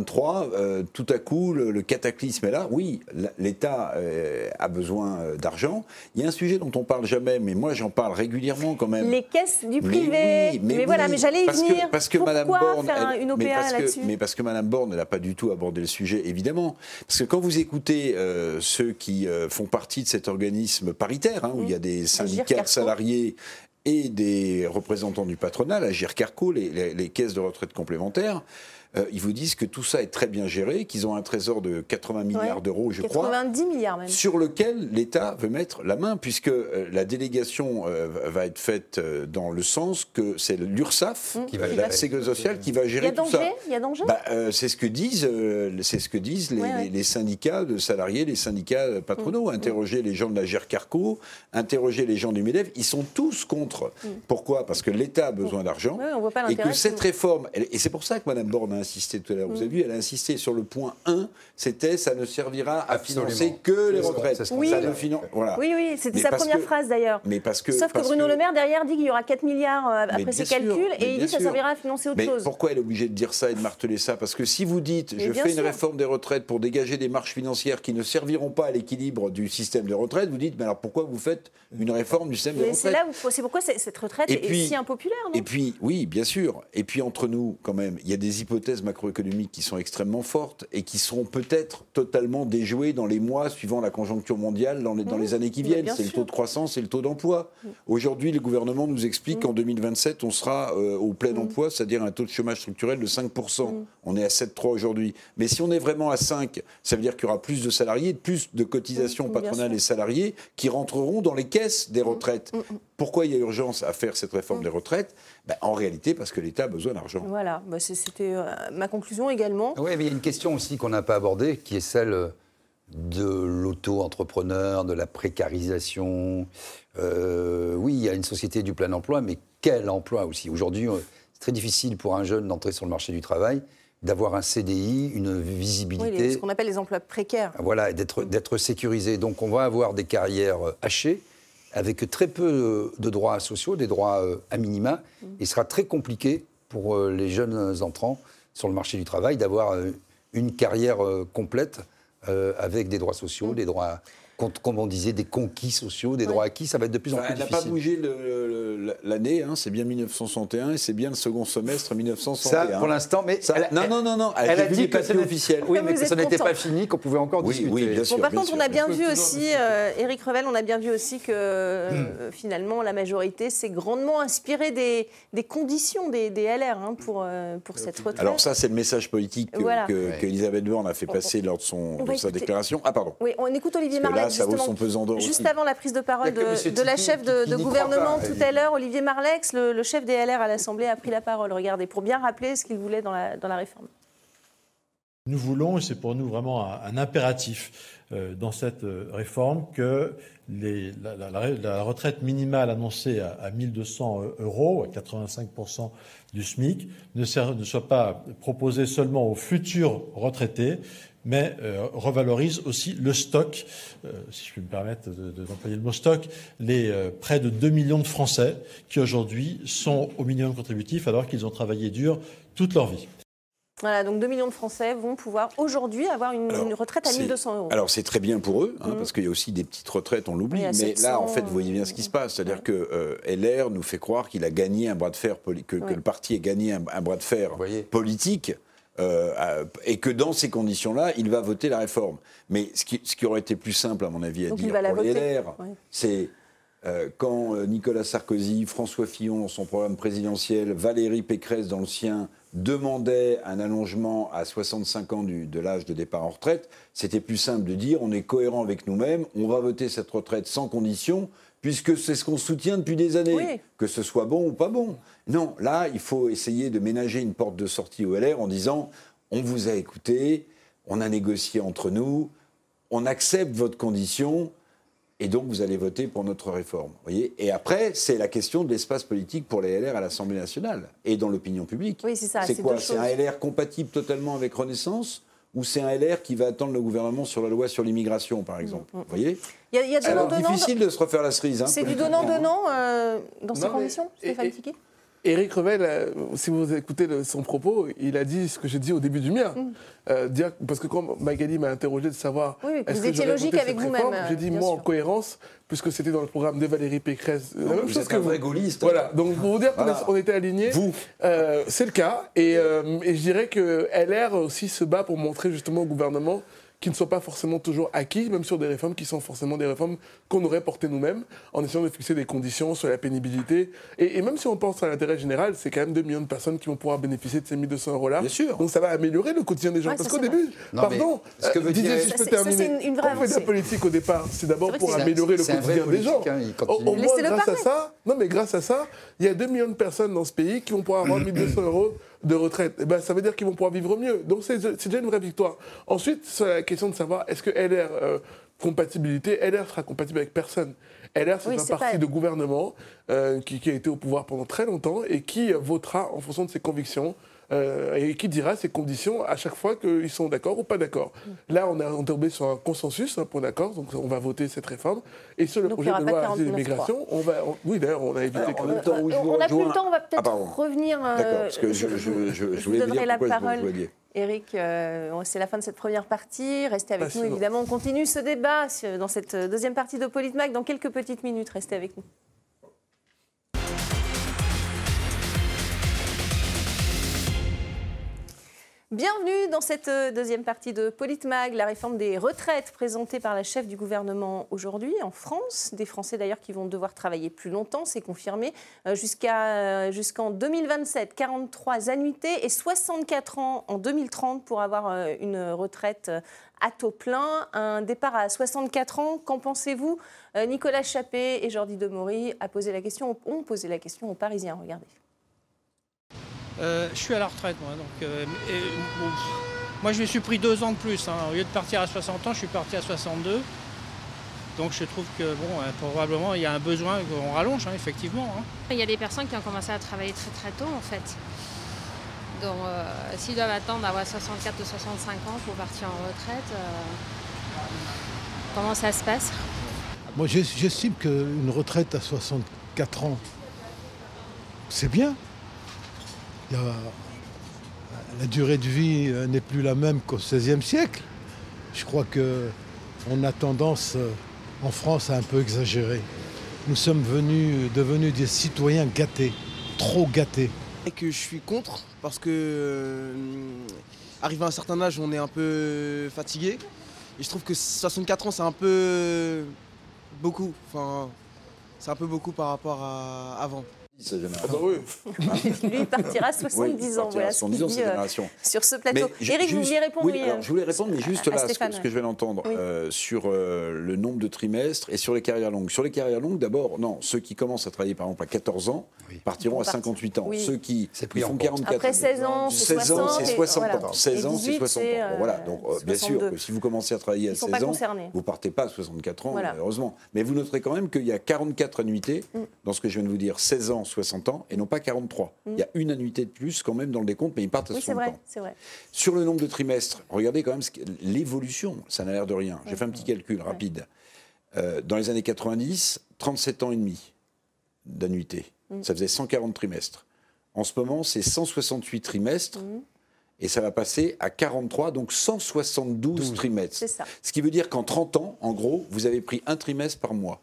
G: 2023, euh, tout à coup, le, le cataclysme est là. Oui, l'État euh, a besoin euh, d'argent. Il y a un sujet dont on parle jamais, mais moi j'en parle régulièrement quand même.
A: les caisses du
G: Mais
A: privé.
G: oui, mais,
A: voilà,
G: oui,
A: mais j'allais y
G: parce
A: venir.
G: Que, parce que
A: Pourquoi
G: Madame Borne,
A: faire
G: elle-
A: une
G: mais
A: OPA là-dessus
G: Mais parce que Madame Borne, elle n'a pas du tout abordé le sujet, évidemment. Parce que quand vous écoutez euh, ceux qui font partie de cet organisme paritaire, hein, où il y a des syndicats de salariés et des représentants du patronat, la GIRCARCO, les, les- les caisses de retraite complémentaires, euh, ils vous disent que tout ça est très bien géré, qu'ils ont un trésor de 80 milliards
A: Ouais.
G: d'euros, je crois
A: 90 milliards même.
G: sur lequel l'État veut mettre la main, puisque euh, la délégation euh, va être faite dans le sens que c'est l'URSSAF,
A: Mmh.
C: Qui va
G: la
C: gérer.
G: Sécurité sociale, qui va
A: Il y
G: gérer
A: a
G: tout ça.
A: danger Il y a danger
G: Bah, c'est ce que disent, c'est ce que disent les,
A: Ouais, ouais.
G: les- les syndicats de salariés, les syndicats patronaux. Interrogez les gens de la GERCARCO, interrogez les gens du MEDEF, ils sont tous contre. Pourquoi? Parce que l'État a besoin d'argent. Et que cette réforme, et c'est pour ça que Mme Borne insisté tout à l'heure, vous avez vu, elle a insisté sur le point 1, c'était ça ne servira à
C: Absolument.
G: financer que les retraites. Ça voilà.
A: Oui, oui, c'était sa première
G: que-
A: phrase d'ailleurs.
G: Mais parce que,
A: Sauf que Bruno
G: que-
A: Le Maire derrière dit qu'il y aura 4 milliards euh,
G: Mais
A: après ses calculs et il dit que ça servira à financer autre
G: Mais
A: chose.
G: pourquoi elle est obligée de dire ça et de marteler ça? Parce que si vous dites,
A: Mais
G: je fais
A: sûr.
G: une réforme des retraites pour dégager des marges financières qui ne serviront pas à l'équilibre du système de retraite, vous dites, mais alors pourquoi vous faites une réforme du système de
A: Mais
G: retraite?
A: là où c'est pourquoi cette retraite
G: Et
A: est
G: puis-
A: si impopulaire, non?
G: Et puis, oui, bien sûr. Et puis, entre nous, quand même, il y a des hypothèses macroéconomiques qui sont extrêmement fortes et qui seront peut-être totalement déjouées dans les mois suivant la conjoncture mondiale dans les, dans
A: Mmh.
G: les années qui viennent. C'est le taux de croissance et le taux d'emploi. Aujourd'hui, le gouvernement nous explique qu'en 2027, on sera euh, au plein
A: Mmh.
G: emploi, c'est-à-dire un taux de chômage structurel de 5%. On est à 7,3 aujourd'hui. Mais si on est vraiment à 5, ça veut dire qu'il y aura plus de salariés, plus de cotisations patronales et salariés qui rentreront dans les caisses des retraites. Pourquoi il y a urgence à faire cette réforme des retraites? Ben, En réalité, parce que l'État a besoin d'argent.
A: Voilà, bah, c'est- c'était euh, ma conclusion également.
C: Oui, mais il y a une question aussi qu'on n'a pas abordée, qui est celle de l'auto-entrepreneur, de la précarisation. Euh, oui, il y a une société du plein emploi, mais quel emploi aussi? Aujourd'hui, euh, c'est très difficile pour un jeune d'entrer sur le marché du travail, d'avoir un CDI, une
A: Oui,
C: visibilité.
A: les- ce qu'on appelle les emplois précaires.
C: Voilà, d'être sécurisé. Donc on va avoir des carrières hachées, avec très peu euh, de droits sociaux, des droits euh, à minima. Il sera très compliqué pour euh, les jeunes entrants sur le marché du travail d'avoir une carrière complète avec des droits sociaux, des droits, comme on disait, des conquis sociaux, des droits acquis. Ça va être de plus en
G: Enfin,
C: plus
G: elle n'a pas
C: difficile.
G: bougé l'année, hein, c'est bien 1961 et c'est bien le second semestre 1961.
C: Ça, pour l'instant, mais
G: Ça-
C: elle-
G: non, non, non, non,
C: Elle,
G: elle
C: a dit que n'était-
G: officiels.
C: Oui, mais que ce
A: êtes
C: n'était pas fini, qu'on pouvait encore
G: Oui,
C: discuter.
G: oui, bien sûr.
A: Bon, par
G: bien
A: contre,
G: sûr,
A: on a
G: bien
A: vu aussi, euh, Éric Revel, on a bien vu aussi que euh, finalement la majorité s'est grandement inspirée des, des conditions des, des LR hein, pour, euh, pour cette retraite.
G: Alors ça, c'est le message politique que,
A: Voilà.
G: que-
C: Ouais.
G: qu'Elisabeth Borne a fait passer lors de, son, de sa
A: écouter.
G: déclaration. Ah pardon.
A: Oui, on écoute Olivier
G: Parce que là,
A: Marleix,
G: ça vaut
A: justement.
G: son pesant d'or
A: Juste
G: aussi.
A: avant la prise de parole de, la chef de,
C: qui
A: gouvernement
C: pas,
A: tout à l'heure, Olivier Marlex, le, le chef des LR à l'Assemblée, a pris la parole. Regardez, pour bien rappeler ce qu'il voulait dans la, dans la réforme.
H: Nous voulons, et c'est pour nous vraiment un, un impératif euh, dans cette euh, réforme, que les- la, la- la- la retraite minimale annoncée à, à 1200 euros, à 85% du SMIC, ne, ser- ne soit pas proposée seulement aux futurs retraités, mais euh, revalorise aussi le stock, euh, si je puis me permettre de- de- d'employer le mot stock, les euh, près de 2 millions de Français qui aujourd'hui sont au minimum contributif alors qu'ils ont travaillé dur toute leur vie.
A: Voilà, donc 2 millions de Français vont pouvoir aujourd'hui avoir une,
G: Alors,
A: une retraite à
G: c'est-
A: 1200 euros.
G: Alors c'est très bien pour eux, hein,
A: Mhm.
G: parce qu'il y a aussi des petites retraites, on l'oublie. Mais
A: 700,
G: là, en fait, vous voyez bien ce qui se passe. C'est-à-dire que euh, LR nous fait croire qu'il a gagné un bras de fer, que, le parti a gagné un, un bras de fer
C: Vous voyez.
G: politique. Euh, et que dans ces conditions-là, il va voter la réforme. Mais ce qui, ce qui aurait été plus simple, à mon avis, à
A: Donc
G: dire pour les. LR,
A: Ouais.
G: c'est euh, quand euh, Nicolas Sarkozy, François Fillon dans son programme présidentiel, Valérie Pécresse dans le sien, demandaient un allongement à 65 ans du- de l'âge de départ en retraite, c'était plus simple de dire on est cohérent avec nous-mêmes, on va voter cette retraite sans condition, puisque c'est ce qu'on soutient depuis des années,
A: Oui.
G: que ce soit bon ou pas bon. Non, là, il faut essayer de ménager une porte de sortie au LR en disant on vous a écouté, on a négocié entre nous, on accepte votre condition, et donc vous allez voter pour notre réforme. Voyez? Et après, c'est la question de l'espace politique pour les LR à l'Assemblée nationale et dans l'opinion publique.
A: Oui, c'est ça.
G: C'est quoi C'est un LR compatible totalement avec Renaissance ou c'est un LR qui va attendre le gouvernement sur la loi sur l'immigration, par exemple? Vous voyez?
A: Il y a,
G: Alors, difficile de se refaire la cerise. Hein,
A: c'est du [LAUGHS] donnant-donnant euh, dans ces conditions, Stéphane Tiki
F: Éric Revel, euh, si vous écoutez son propos, il a dit ce que j'ai dit au début du mien. Mm. Euh, dire, parce que quand Magali m'a interrogé de savoir.
A: Oui, est-ce vous étiez logique avec vous-même.
F: J'ai dit, moi, en cohérence, puisque c'était dans le programme de Valérie Pécresse.
G: la même chose que un vrai gaulliste.
F: Voilà, donc pour vous dire qu'on était alignés.
G: Vous
F: C'est le cas. Et, et je dirais que LR aussi se bat pour montrer justement au gouvernement qui ne sont pas forcément toujours acquis, même sur des réformes qui sont forcément des réformes qu'on aurait portées nous-mêmes, en essayant de fixer des conditions sur la pénibilité. Et, même si on pense à l'intérêt général, c'est quand même 2 millions de personnes qui vont pouvoir bénéficier de ces 1200 euros-là.
G: Bien sûr.
F: Donc ça va améliorer le quotidien des gens. Parce qu'au début, pardon,
G: ce que veut dire...
F: si je peux terminer,
A: une vraie
F: on fait de la politique au départ, c'est d'abord pour améliorer le quotidien des gens.
C: Hein,
F: au, moins, grâce à ça, non mais grâce à ça, il y a 2 millions de personnes dans ce pays qui vont pouvoir avoir [CLEARS THROAT] 1200 euros de retraite, eh ben, ça veut dire qu'ils vont pouvoir vivre mieux. Donc c'est déjà une vraie victoire. Ensuite, c'est la question de savoir est-ce que LR, euh, compatibilité, LR sera compatible avec personne? LR, c'est un parti de gouvernement euh, qui, qui, a été au pouvoir pendant très longtemps et qui votera en fonction de ses convictions, euh, et qui dira ses conditions à chaque fois qu'ils sont d'accord ou pas d'accord. Mm. Là, on est tombé sur un consensus, un point d'accord, donc on va voter cette réforme. Et sur le projet de loi d'immigration, on va. oui, d'ailleurs, on a évité.
A: Alors, en temps où je on n'a plus le temps, on va peut-être ah, revenir.
G: Euh, d'accord, parce que je, je, je, je voulais vous dire la parole.
A: Eric, euh, c'est la fin de cette première partie. Restez avec nous, évidemment. On continue ce débat dans cette deuxième partie de Politmac dans quelques petites minutes. Restez avec nous. Bienvenue dans cette euh, deuxième partie de Politmag, la réforme des retraites présentée par la chef du gouvernement aujourd'hui en France. Des Français d'ailleurs qui vont devoir travailler plus longtemps, c'est confirmé, euh, jusqu'à, jusqu'en 2027. 43 annuités et 64 ans en 2030 pour avoir euh, une retraite à taux plein. Un départ à 64 ans, qu'en pensez-vous? Nicolas Chappé et Jordi Demory ont posé la question aux Parisiens. Regardez.
I: Euh, je suis à la retraite, moi. Donc, euh, moi, je me suis pris deux ans de plus. Hein. Au lieu de partir à 60 ans, je suis parti à 62. Donc, je trouve que, bon, euh, probablement, il y a un besoin qu'on rallonge, hein, effectivement. Hein.
J: Il y a des personnes qui ont commencé à travailler très très tôt, en fait. Donc, s'ils doivent attendre d'avoir 64 ou 65 ans pour partir en retraite, comment ça se passe?
K: Moi, j'estime qu'une retraite à 64 ans, c'est bien la durée de vie euh, n'est plus la même qu'au XVIe siècle. Je crois qu'on a tendance euh, en France à un peu exagérer. Nous sommes venus, devenus des citoyens gâtés, trop gâtés.
L: Et que je suis contre parce que euh, arrivé à un certain âge, on est un peu fatigué. Et je trouve que 64 ans, c'est un peu beaucoup. Enfin, c'est un peu beaucoup par rapport à avant.
G: Ah bah oui. [LAUGHS]
A: Lui, partira à 70 ans. Voilà 70 ans, cette euh, génération. sur ce plateau. Eric, vous vouliez répondre
G: oui, Je voulais répondre, mais juste là, ce que, je vais l'entendre, euh, sur euh, le nombre de trimestres et sur les carrières longues. Sur les carrières longues, d'abord, non, ceux qui commencent à travailler, par exemple, à 14 ans, partiront à 58 ans. Ceux qui font 44
A: Après 16 ans, 16 ans,
G: c'est 60 ans. 16 ans, c'est 60 ans. Voilà, donc bien sûr, si vous commencez à travailler à 16 ans, vous partez pas à 64 ans, malheureusement. Mais vous noterez quand même qu'il y a 44 annuités mm. dans ce que je viens de vous dire, 16 ans, 60 ans, et non pas 43. Il y a une annuité de plus quand même dans le décompte, mais ils partent à oui, 60
A: vrai,
G: ans.
A: Vrai.
G: Sur le nombre de trimestres, regardez quand même l'évolution, ça n'a l'air de rien. J'ai fait un petit calcul rapide. Euh, dans les années 90, 37 ans et demi d'annuité. Mm. Ça faisait 140 trimestres. En ce moment, c'est 168 trimestres. Mm. Et ça va passer à 43, donc 172 trimestres.
A: Ça.
G: Ce qui veut dire qu'en 30 ans, en gros, vous avez pris un trimestre par mois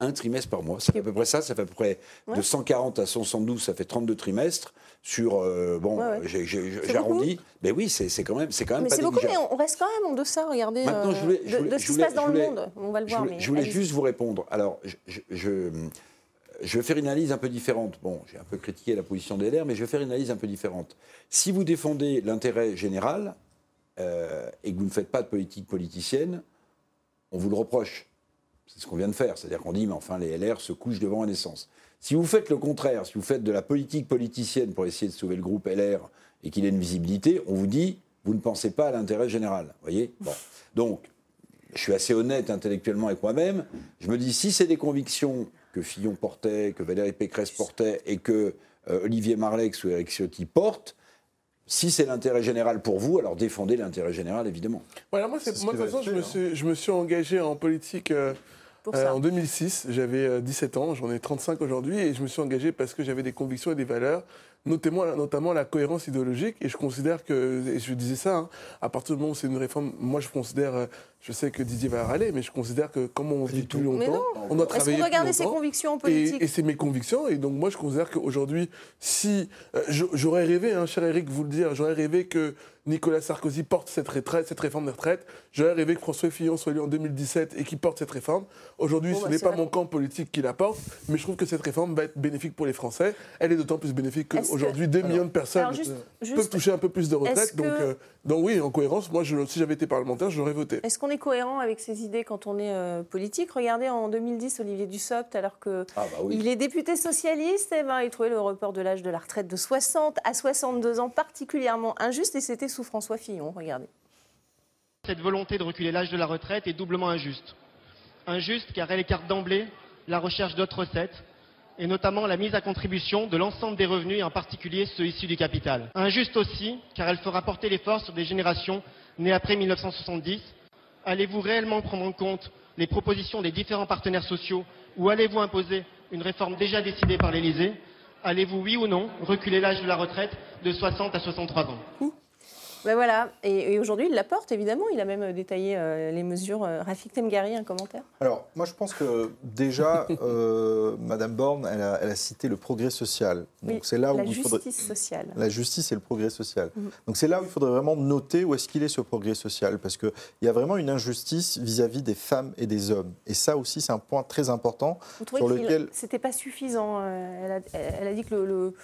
G: un trimestre par mois. C'est à peu près ça, ça fait à peu près de 140 à 172, ça fait 32 trimestres. Sur, euh, bon, j'arrondis, mais oui, c'est quand même, c'est quand même
A: mais c'est beaucoup, mais on reste quand même en deçà, regardez, Maintenant, je voulais, euh, de, ce qui se passe dans le monde. On va le voir.
G: Je voulais, juste vous répondre. Alors, je, je, vais faire une analyse un peu différente. Bon, j'ai un peu critiqué la position des LR, mais je vais faire une analyse un peu différente. Si vous défendez l'intérêt général euh, et que vous ne faites pas de politique politicienne, on vous le reproche. C'est ce qu'on vient de faire. C'est-à-dire qu'on dit, mais enfin, les LR se couchent devant un essence. Si vous faites le contraire, si vous faites de la politique politicienne pour essayer de sauver le groupe LR et qu'il ait une visibilité, on vous dit, vous ne pensez pas à l'intérêt général. voyez? Bon. Donc, je suis assez honnête intellectuellement avec moi-même. Je me dis, si c'est des convictions que Fillon portait, que Valérie Pécresse portait et que euh, Olivier Marlex ou Eric Ciotti portent, si c'est l'intérêt général pour vous, alors défendez l'intérêt général, évidemment.
F: Voilà, moi, moi de toute façon, je me, suis, je me, suis, engagé en politique euh, euh, en 2006. J'avais 17 ans, j'en ai 35 aujourd'hui, et je me suis engagé parce que j'avais des convictions et des valeurs notamment, notamment la cohérence idéologique. Et je considère que, et je disais ça, hein, à partir du moment où c'est une réforme, moi je considère, euh, je sais que Didier va râler, mais je considère que comme on vit plus longtemps, on doit travailler. Est-ce que vous
A: regardez ses convictions en politique
F: Et, c'est mes convictions. Et donc moi je considère qu'aujourd'hui, si. Euh, j'aurais rêvé, hein, cher Eric, vous le dire, j'aurais rêvé que Nicolas Sarkozy porte cette, retraite, cette réforme des retraites. J'aurais rêvé que François Fillon soit élu en 2017 et qu'il porte cette réforme. Aujourd'hui, ce bah, n'est pas mon camp politique qui la porte, mais je trouve que cette réforme va être bénéfique pour les Français. Elle est d'autant plus bénéfique qu'aujourd'hui, des millions de personnes peuvent toucher un peu plus de retraite. Donc, euh, donc, oui, en cohérence, moi, je, si j'avais été parlementaire, j'aurais voté.
A: Est-ce qu'on est cohérent avec ses idées quand on est euh, politique Regardez en 2010, Olivier Dussopt, alors qu'il ah, bah est député socialiste, eh ben, il trouvait le report de l'âge de la retraite de 60 à 62 ans particulièrement injuste et c'était François Fillon. Regardez.
M: Cette volonté de reculer l'âge de la retraite est doublement injuste. Injuste car elle écarte d'emblée la recherche d'autres recettes et notamment la mise à contribution de l'ensemble des revenus et en particulier ceux issus du capital. Injuste aussi car elle fera porter l'effort sur des générations nées après 1970. Allez-vous réellement prendre en compte les propositions des différents partenaires sociaux ou allez-vous imposer une réforme déjà décidée par l'Élysée? Allez-vous, oui ou non, reculer l'âge de la retraite de 60 à 63 ans?
A: Ben voilà, et, aujourd'hui il la porte évidemment, il a même euh, détaillé euh, les mesures. Euh, Rafik Temgari, un commentaire
D: Alors moi je pense que déjà, [LAUGHS] Madame Borne, elle a, cité le progrès social.
A: Donc c'est là où la justice sociale.
D: La justice et le progrès social. Mhm. Donc c'est là où il faudrait vraiment noter où est-ce qu'il est ce progrès social, parce qu'il y a vraiment une injustice vis-à-vis des femmes et des hommes. Et ça aussi c'est un point très important
A: Vous trouvez sur lequel... C'était pas suffisant. Elle a, elle a dit que le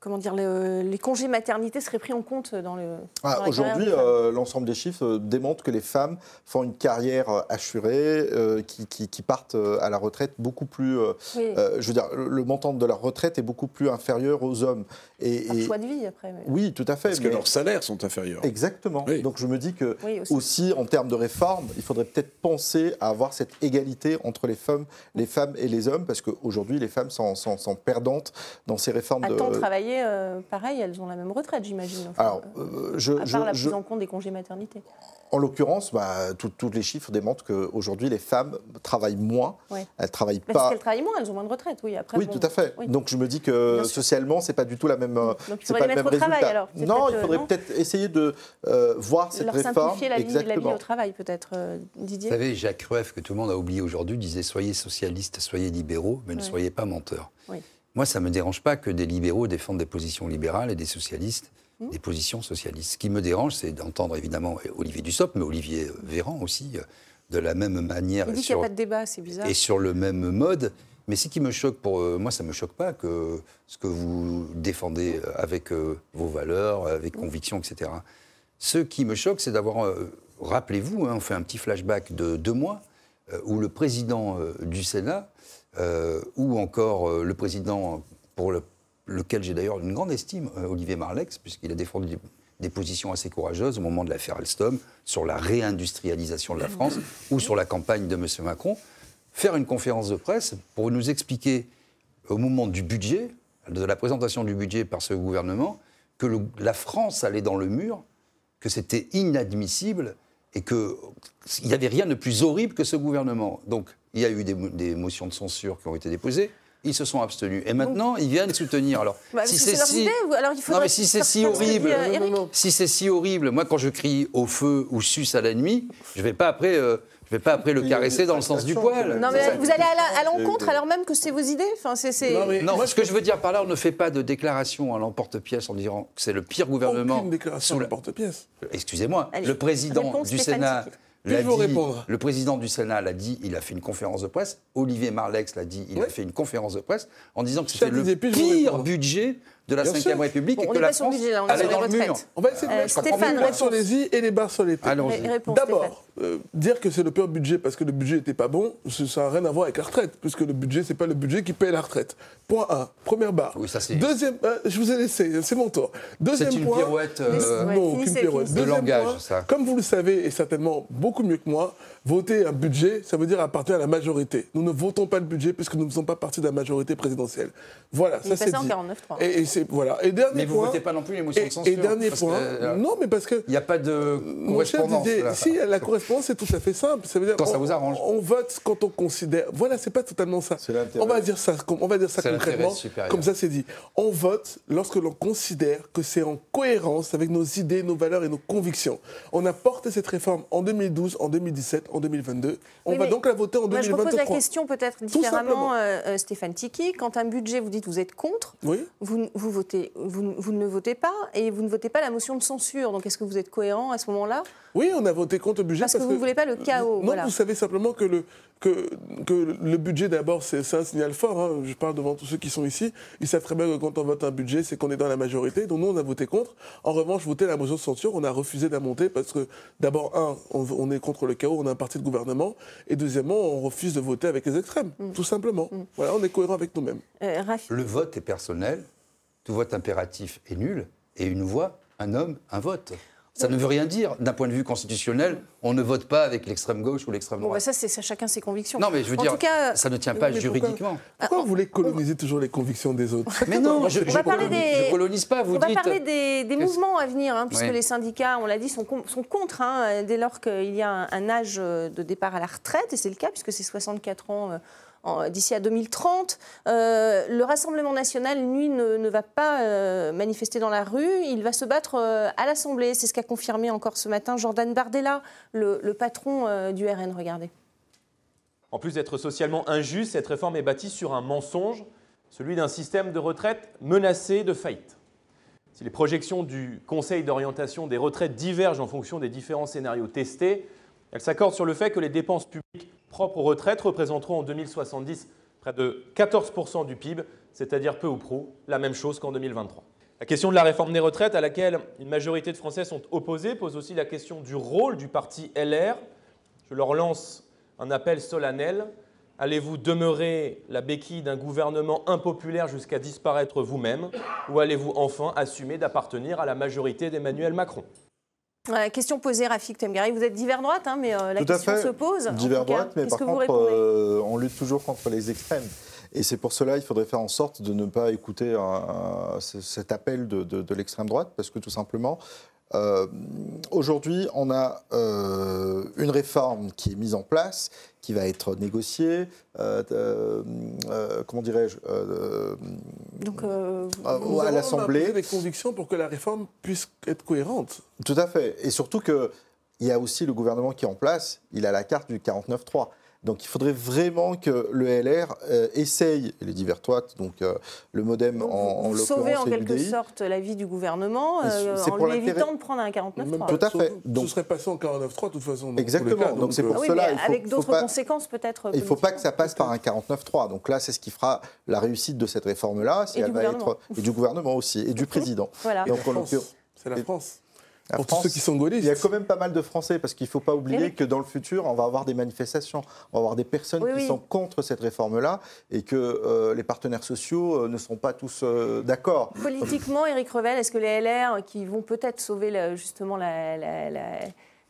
A: comment dire, les congés maternité seraient pris en compte dans le.
D: Ah, aujourd'hui, euh, l'ensemble des chiffres euh, démontrent que les femmes font une carrière euh, assurée, qui, partent à la retraite beaucoup plus. je veux dire, le montant de leur retraite est beaucoup plus inférieur aux hommes.
A: Et, choix de vie après.
D: Oui, tout à fait.
G: Parce que leurs salaires sont inférieurs.
D: Exactement. Donc je me dis que aussi. en termes de réforme, il faudrait peut-être penser à avoir cette égalité entre les femmes, les femmes et les hommes, parce qu'aujourd'hui les femmes sont, sont, perdantes dans ces réformes
A: à
D: de.
A: Temps euh, pareil, elles ont la même retraite, j'imagine.
D: Alors, euh, je,
A: à part la prise en compte des congés maternité.
D: En l'occurrence, bah, tous les chiffres démontrent qu'aujourd'hui, les femmes travaillent moins. Elles travaillent pas.
A: Parce qu'elles travaillent moins, elles ont moins de retraite, oui.
D: Après, oui, tout à fait. Donc je me dis que socialement, c'est pas du tout la même. Donc il faudrait les mettre au travail alors. Non, il faudrait peut-être essayer de voir cette
A: Leur
D: réforme.
A: simplifier la vie, la vie, au travail, peut-être, Didier.
C: Vous savez, Jacques Rueff, que tout le monde a oublié aujourd'hui, disait soyez socialistes, soyez libéraux, mais ne soyez pas menteurs. Oui. Moi, ça ne me dérange pas que des libéraux défendent des positions libérales et des socialistes mmh. des positions socialistes. Ce qui me dérange, c'est d'entendre évidemment Olivier Dussopt, mais Olivier Véran aussi, euh, de la même manière.
A: Il dit qu'il n'y a pas de débat, c'est bizarre.
C: Et sur le même mode. Mais ce qui me choque, pour euh, moi, ça ne me choque pas que ce que vous défendez euh, avec vos valeurs, avec mmh. conviction, etc. Ce qui me choque, c'est d'avoir. Rappelez-vous, hein, on fait un petit flashback de deux mois, où le président du Sénat ou encore euh, le président pour lequel j'ai d'ailleurs une grande estime, euh, Olivier Marlex, puisqu'il a défendu des, positions assez courageuses au moment de l'affaire Alstom sur la réindustrialisation de la France ou sur la campagne de M. Macron, faire une conférence de presse pour nous expliquer au moment du budget, de la présentation du budget par ce gouvernement, que la France allait dans le mur, que c'était inadmissible et qu'il n'y avait rien de plus horrible que ce gouvernement. Donc, il y a eu des, motions de censure qui ont été déposées. Ils se sont abstenus. Et maintenant, ils viennent soutenir. Alors, [LAUGHS]
A: bah, si c'est si... alors il non,
C: mais si c'est si horrible, si c'est si horrible, moi, quand je crie au feu ou suce à l'ennemi, je vais pas après. Euh, je vais pas après le caresser dans le sens du poil.
A: Non, mais vous allez à l'encontre alors même que c'est vos idées enfin,
C: Non, moi, ce que je veux dire par là, on ne fait pas de déclaration à l'emporte-pièce en disant que c'est le pire gouvernement.
F: Aucune déclaration à l'emporte-pièce.
C: Excusez-moi, le président du Sénat le président du Sénat l'a dit, il a fait une conférence de presse. Olivier Marlex l'a dit, il a fait une conférence de presse en disant que c'était le pire budget de la
F: Bien
C: Ve
F: sûr.
C: République
A: Bon,
C: et
A: on
C: que la France
A: budget, là, on est
C: allait
A: sur les
C: dans le mur.
A: retraites.
F: On va essayer de
A: Euh,
F: mettre
A: Stéphane,
F: sur les i et les barres sur les t. D'abord, euh, dire que c'est le pire budget parce que le budget n'était pas bon, ça n'a rien à voir avec la retraite, puisque le budget, c'est pas le budget qui paye la retraite. Point 1, première barre.
C: Oui, ça, c'est-
F: Deuxième, euh, je vous ai laissé, c'est mon tour. Deuxième
C: C'est une
F: point.
C: pirouette, euh,
F: non, aucune pirouette.
C: De
F: Deuxième
C: langage,
F: point,
C: ça.
F: Comme vous le savez, et certainement beaucoup mieux que moi, voter un budget, ça veut dire appartenir à la majorité. Nous ne votons pas le budget puisque nous ne faisons pas partie de la majorité présidentielle. Voilà,
A: Il est
F: ça c'est
A: passé en
F: dit.
A: 49.3.
F: Et, et c'est voilà. Et dernier
C: Mais vous
F: point.
C: votez pas non plus les motions
F: et,
C: de censure.
F: et dernier point.
C: que, euh,
F: non, mais parce que
C: Il n'y a pas de
F: mon cher
C: correspondance.
F: Didier,
C: là.
F: si la correspondance c'est tout à fait simple. Ça veut dire
C: Quand ça
F: on-
C: vous arrange.
F: On, vote quand on considère. Voilà, c'est pas totalement ça. On va dire ça. On va dire ça concrètement.
C: supérieur.
F: Comme ça, c'est dit. On vote lorsque l'on considère que c'est en cohérence avec nos idées, nos valeurs et nos convictions. On a porté cette réforme en 2012, en 2017, en 2022. On
A: Oui,
F: va donc la voter en
A: Moi, je
F: 2023.
A: repose la question peut-être différemment, euh, euh, Stéphane Tiki. Quand un budget, vous dites vous êtes contre,
F: Oui.
A: vous, vous, votez, vous, vous ne votez pas et vous ne votez pas la motion de censure. Donc est-ce que vous êtes cohérent à ce moment-là?
F: Oui, on a voté contre le budget
A: Parce que vous ne voulez pas le chaos,
F: Non,
A: voilà.
F: vous savez simplement que le, que, que le budget, d'abord, c'est un signal fort. hein. Je parle devant tous ceux qui sont ici. Ils savent très bien que quand on vote un budget, c'est qu'on est dans la majorité. Donc nous, on a voté contre. En revanche, voter la motion de censure, on a refusé de la monter parce que, d'abord, un, on, on est contre le chaos, on a parti de gouvernement. Et deuxièmement, on refuse de voter avec les extrêmes,
A: Mm.
F: tout simplement. Voilà, on est cohérent avec nous-mêmes.
A: Euh,
C: Le vote est personnel, tout vote impératif est nul, et une voix, un homme, un vote. Ça ne veut rien dire. D'un point de vue constitutionnel, on ne vote pas avec l'extrême gauche ou l'extrême
A: Bon, bah,
C: droite.
A: ça, c'est chacun ses convictions.
C: non, mais je veux
A: en
C: dire,
A: tout cas,
C: ça ne tient pas
F: pourquoi-
C: juridiquement.
F: Pourquoi vous voulez coloniser toujours les convictions des autres
C: Mais non, je
A: On va
C: ne
A: parler des-
C: colonise pas, vous
A: on va
C: dites.
A: parler des, mouvements à venir, hein, puisque
C: Oui.
A: les syndicats, on l'a dit, sont, com- sont contre hein, dès lors qu'il y a un, un âge euh, de départ à la retraite, et c'est le cas puisque c'est 64 ans euh, d'ici à 2030. Euh, le Rassemblement national, lui, ne, va pas euh, manifester dans la rue, il va se battre euh, à l'Assemblée. C'est ce qu'a confirmé encore ce matin Jordan Bardella, le, patron du RN. Regardez.
N: En plus d'être socialement injuste, cette réforme est bâtie sur un mensonge, celui d'un système de retraite menacé de faillite. Si les projections du Conseil d'orientation des retraites divergent en fonction des différents scénarios testés, elles s'accordent sur le fait que les dépenses publiques propres aux retraites représenteront en 2070 près de 14% du PIB, c'est-à-dire peu ou prou la même chose qu'en 2023. La question de la réforme des retraites, à laquelle une majorité de Français sont opposés, pose aussi la question du rôle du parti LR. Je leur lance un appel solennel. Allez-vous demeurer la béquille d'un gouvernement impopulaire jusqu'à disparaître vous-même ou allez-vous enfin assumer d'appartenir à la majorité d'Emmanuel Macron?
A: Voilà, question posée, Rafik Temgari. Vous êtes divers droite, hein, mais euh, la
D: Tout
A: question se pose. cas.
D: droite, mais par contre, euh, on lutte toujours contre les extrêmes. Et c'est pour cela qu'il faudrait faire en sorte de ne pas écouter ce- cet appel de, de- de l'extrême droite, parce que tout simplement, euh, aujourd'hui, on a euh, une réforme qui est mise en place, qui va être négociée, euh, euh, comment dirais-je, euh,
A: Donc, euh,
D: euh,
F: Nous
D: à l'Assemblée.
F: des convictions pour que la réforme puisse être cohérente.
D: Tout à fait. Et surtout qu'il y a aussi le gouvernement qui est en place, il a la carte du 49-3. Donc il faudrait vraiment que le LR euh, essaye, et les divers droites, donc euh, le modem
A: donc,
D: en, en
A: vous sauvez en
D: l'occurrence
A: quelque sorte la vie du gouvernement euh, en
D: pour
A: lui évitant de prendre un
F: Même
A: 49.3.
F: pas-
D: Tout à fait.
F: Ce
D: Donc-
F: serait passé en 49.3 de toute façon.
D: Exactement.
F: cas.
D: Donc, c'est
F: euh,
D: pour
A: Ah oui,
D: cela,
A: mais
D: il faut-
A: avec d'autres conséquences peut-être.
D: Il ne faut pas que ça passe par un 49-3. Donc là, c'est ce qui fera la réussite de cette réforme-là.
A: Et
D: elle
A: du
D: va
A: gouvernement.
D: être- et du gouvernement aussi, et du [LAUGHS] président.
A: Voilà.
F: Et
D: en
F: France.
D: l'occurrence-
F: C'est la France.
D: La
F: Pour
D: France,
F: tous ceux qui sont gaullistes.
D: Il y a quand même pas mal de Français, parce qu'il ne faut pas oublier
A: Eric
D: que dans le futur, on va avoir des manifestations, on va avoir des personnes
A: Oui,
D: qui
A: oui.
D: sont contre cette réforme-là, et que euh, les partenaires sociaux euh, ne sont pas tous euh, d'accord.
A: Politiquement, Éric Revel, est-ce que les LR qui vont peut-être sauver la- justement la- la- la-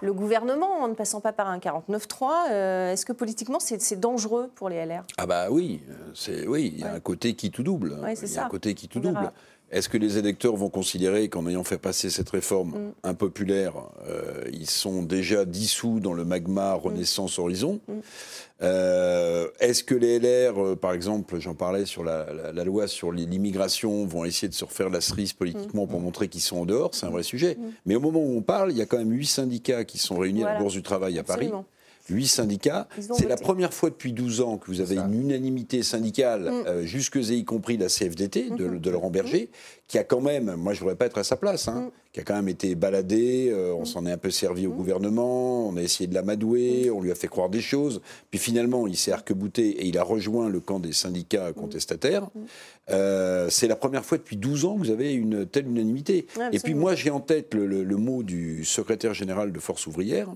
A: le gouvernement en ne passant pas par un 49-3, euh, est-ce que politiquement c'est c'est dangereux pour les LR
G: Ah bah oui, c'est oui, il y a un côté qui tout double.
A: Ouais, c'est
G: il y a
A: ça.
G: un côté qui tout
A: On verra.
G: Est-ce que les électeurs vont considérer qu'en ayant fait passer cette réforme
A: Mm.
G: impopulaire, euh, ils sont déjà dissous dans le magma
A: Mm.
G: Renaissance Horizon Euh, Est-ce que les LR, euh, par exemple, j'en parlais sur la, la- la loi sur l'immigration, vont essayer de se refaire la cerise politiquement
A: Mm.
G: pour montrer qu'ils sont en dehors? C'est un vrai sujet. Mais au moment où on parle, il y a quand même huit syndicats qui sont réunis à la Bourse du Travail à Paris. Huit syndicats. C'est la première fois depuis 12 ans que vous avez une unanimité syndicale,
A: Mm.
G: euh, jusque et y compris la CFDT de,
A: Mhm.
G: de Laurent Berger, qui a quand même, moi je ne voudrais pas être à sa place, hein,
A: Mm.
G: qui a quand même été baladé, euh, on s'en est un peu servi au gouvernement, on a essayé de l'amadouer, on lui a fait croire des choses, puis finalement il s'est arc-bouté et il a rejoint le camp des syndicats contestataires. Euh, c'est la première fois depuis 12 ans que vous avez une telle unanimité. Et puis moi j'ai en tête le, le- le mot du secrétaire général de Force ouvrière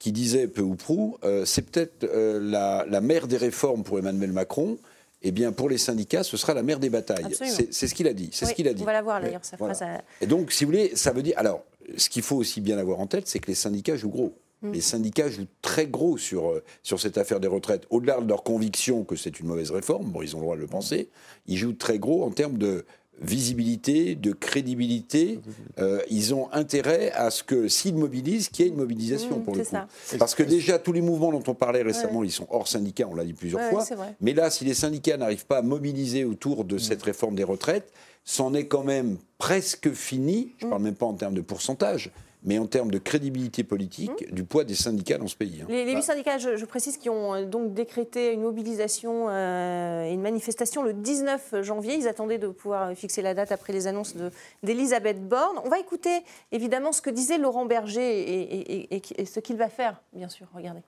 G: qui disait peu ou prou, euh, c'est peut-être euh, la, la mère des réformes pour Emmanuel Macron. Eh bien, pour les syndicats, ce sera la mère des batailles. C'est ce qu'il a dit. C'est
A: Oui,
G: ce qu'il a dit.
A: On va la voir d'ailleurs,
G: Ouais,
A: sa
G: voilà.
A: phrase. à-
G: Et donc, si vous voulez, ça veut dire. Alors, ce qu'il faut aussi bien avoir en tête, c'est que les syndicats jouent gros.
A: Mm.
G: Les syndicats jouent très gros sur, euh, sur cette affaire des retraites. Au-delà de leur conviction que c'est une mauvaise réforme, bon, ils ont le droit de le penser, ils jouent très gros en termes de visibilité, de crédibilité. Euh, ils ont intérêt à ce que, s'ils mobilisent, qu'il y ait une mobilisation
A: Mm,
G: pour le
A: c'est
G: coup.
A: ça.
G: Parce que déjà, tous les mouvements dont on parlait récemment,
A: Ouais.
G: ils sont hors syndicats, on l'a dit plusieurs
A: Ouais,
G: fois. Mais là, si les syndicats n'arrivent pas à mobiliser autour de cette réforme des retraites, c'en est quand même presque fini, je ne parle même pas en termes de pourcentage, mais en termes de crédibilité politique du poids des syndicats dans ce pays. hein.
A: Les, les
G: Bah,
A: huit syndicats, je, je précise, qui ont euh, donc décrété une mobilisation euh, et une manifestation le 19 janvier. Ils attendaient de pouvoir euh, fixer la date après les annonces de- d'Elisabeth Borne. On va écouter évidemment ce que disait Laurent Berger et, et- et- et ce qu'il va faire, bien sûr. Regardez.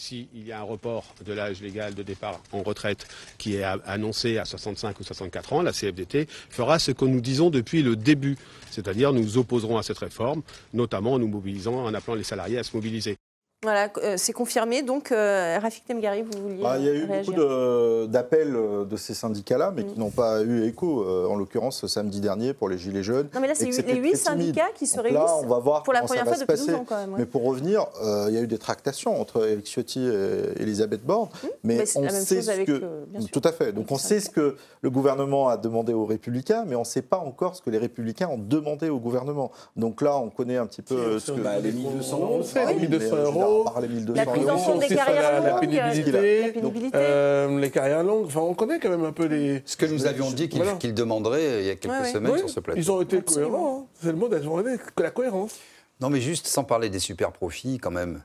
O: S'il y a un report de l'âge légal de départ en retraite qui est annoncé à 65 ou 64 ans, la CFDT fera ce que nous disons depuis le début, c'est-à-dire nous opposerons à cette réforme, notamment en nous mobilisant, en appelant les salariés à se mobiliser.
A: Voilà, euh, c'est confirmé. Donc, euh, Rafik Temgari, vous vouliez
D: Bah, il y a eu
A: réagir
D: beaucoup d'appels euh, de ces syndicats-là, mais qui
A: Mm.
D: n'ont pas eu écho, euh, en l'occurrence samedi dernier pour les Gilets jaunes.
A: Non, mais là, c'est les huit
D: timide.
A: syndicats qui se
D: Donc
A: réunissent
D: Là, on va voir
A: pour la première fois depuis 12
D: passer.
A: ans, quand même, ouais.
D: Mais pour revenir, euh, il y a eu des tractations entre Eric Ciotti et Elisabeth Borne.
A: mais
D: mais
A: c'est
D: on
A: la même
D: sait
A: chose
D: ce
A: avec,
D: que.
A: euh, bien sûr,
D: Tout à fait. Donc on sait ce que le gouvernement a demandé aux Républicains, mais on ne sait pas encore ce que les Républicains ont demandé au gouvernement. Donc là, on connaît un petit peu ce que.
G: Bah, les 1200 euros.
D: Ah
F: les
D: oui, mais,
F: 1200
D: euh, je veux dire,
F: euros.
D: à part les 1200
A: La prise en
D: euros,
A: des carrières
F: la,
A: longues,
F: pénibilité,
A: la pénibilité.
F: euh, les carrières longues. Enfin, on connaît quand même un peu les.
C: Ce que nous avions dit qu'il
F: Voilà.
C: qu'il demanderait il y a quelques
A: Ouais, ouais.
C: semaines
F: Oui,
C: sur ce plateau.
F: Ils ont été
A: Absolument.
F: cohérents. hein. C'est le mot d'être que la cohérence.
C: Non, mais juste sans parler des super profits, quand même,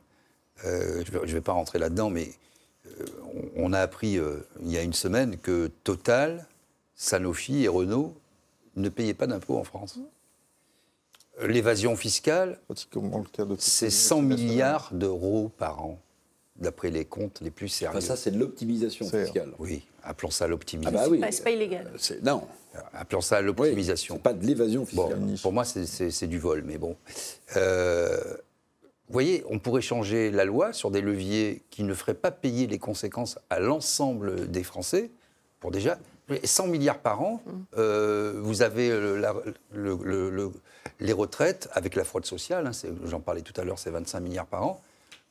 C: euh, je ne vais, pas rentrer là-dedans, mais euh, on, on a appris euh, il y a une semaine que Total, Sanofi et Renault ne payaient pas d'impôts en France. Euh, L'évasion fiscale, c'est 100 milliards d'euros par an, d'après les comptes les plus sérieux.
G: Enfin, ça, c'est de l'optimisation fiscale.
C: Oui, appelons ça
G: Ah
C: l'optimisation.
G: bah oui.
A: Pas- C'est pas illégal.
G: Euh, Non,
C: Appelons ça l'optimisation.
G: pas de l'évasion
C: Bon,
G: fiscale.
C: pour moi, c'est du vol, mais bon. Euh, vous voyez, on pourrait changer la loi sur des leviers qui ne feraient pas payer les conséquences à l'ensemble des Français. Pour déjà 100 milliards par an, euh, vous avez le- la- le- le- le- les retraites avec la fraude sociale, hein, j'en parlais tout à l'heure, c'est 25 milliards par an.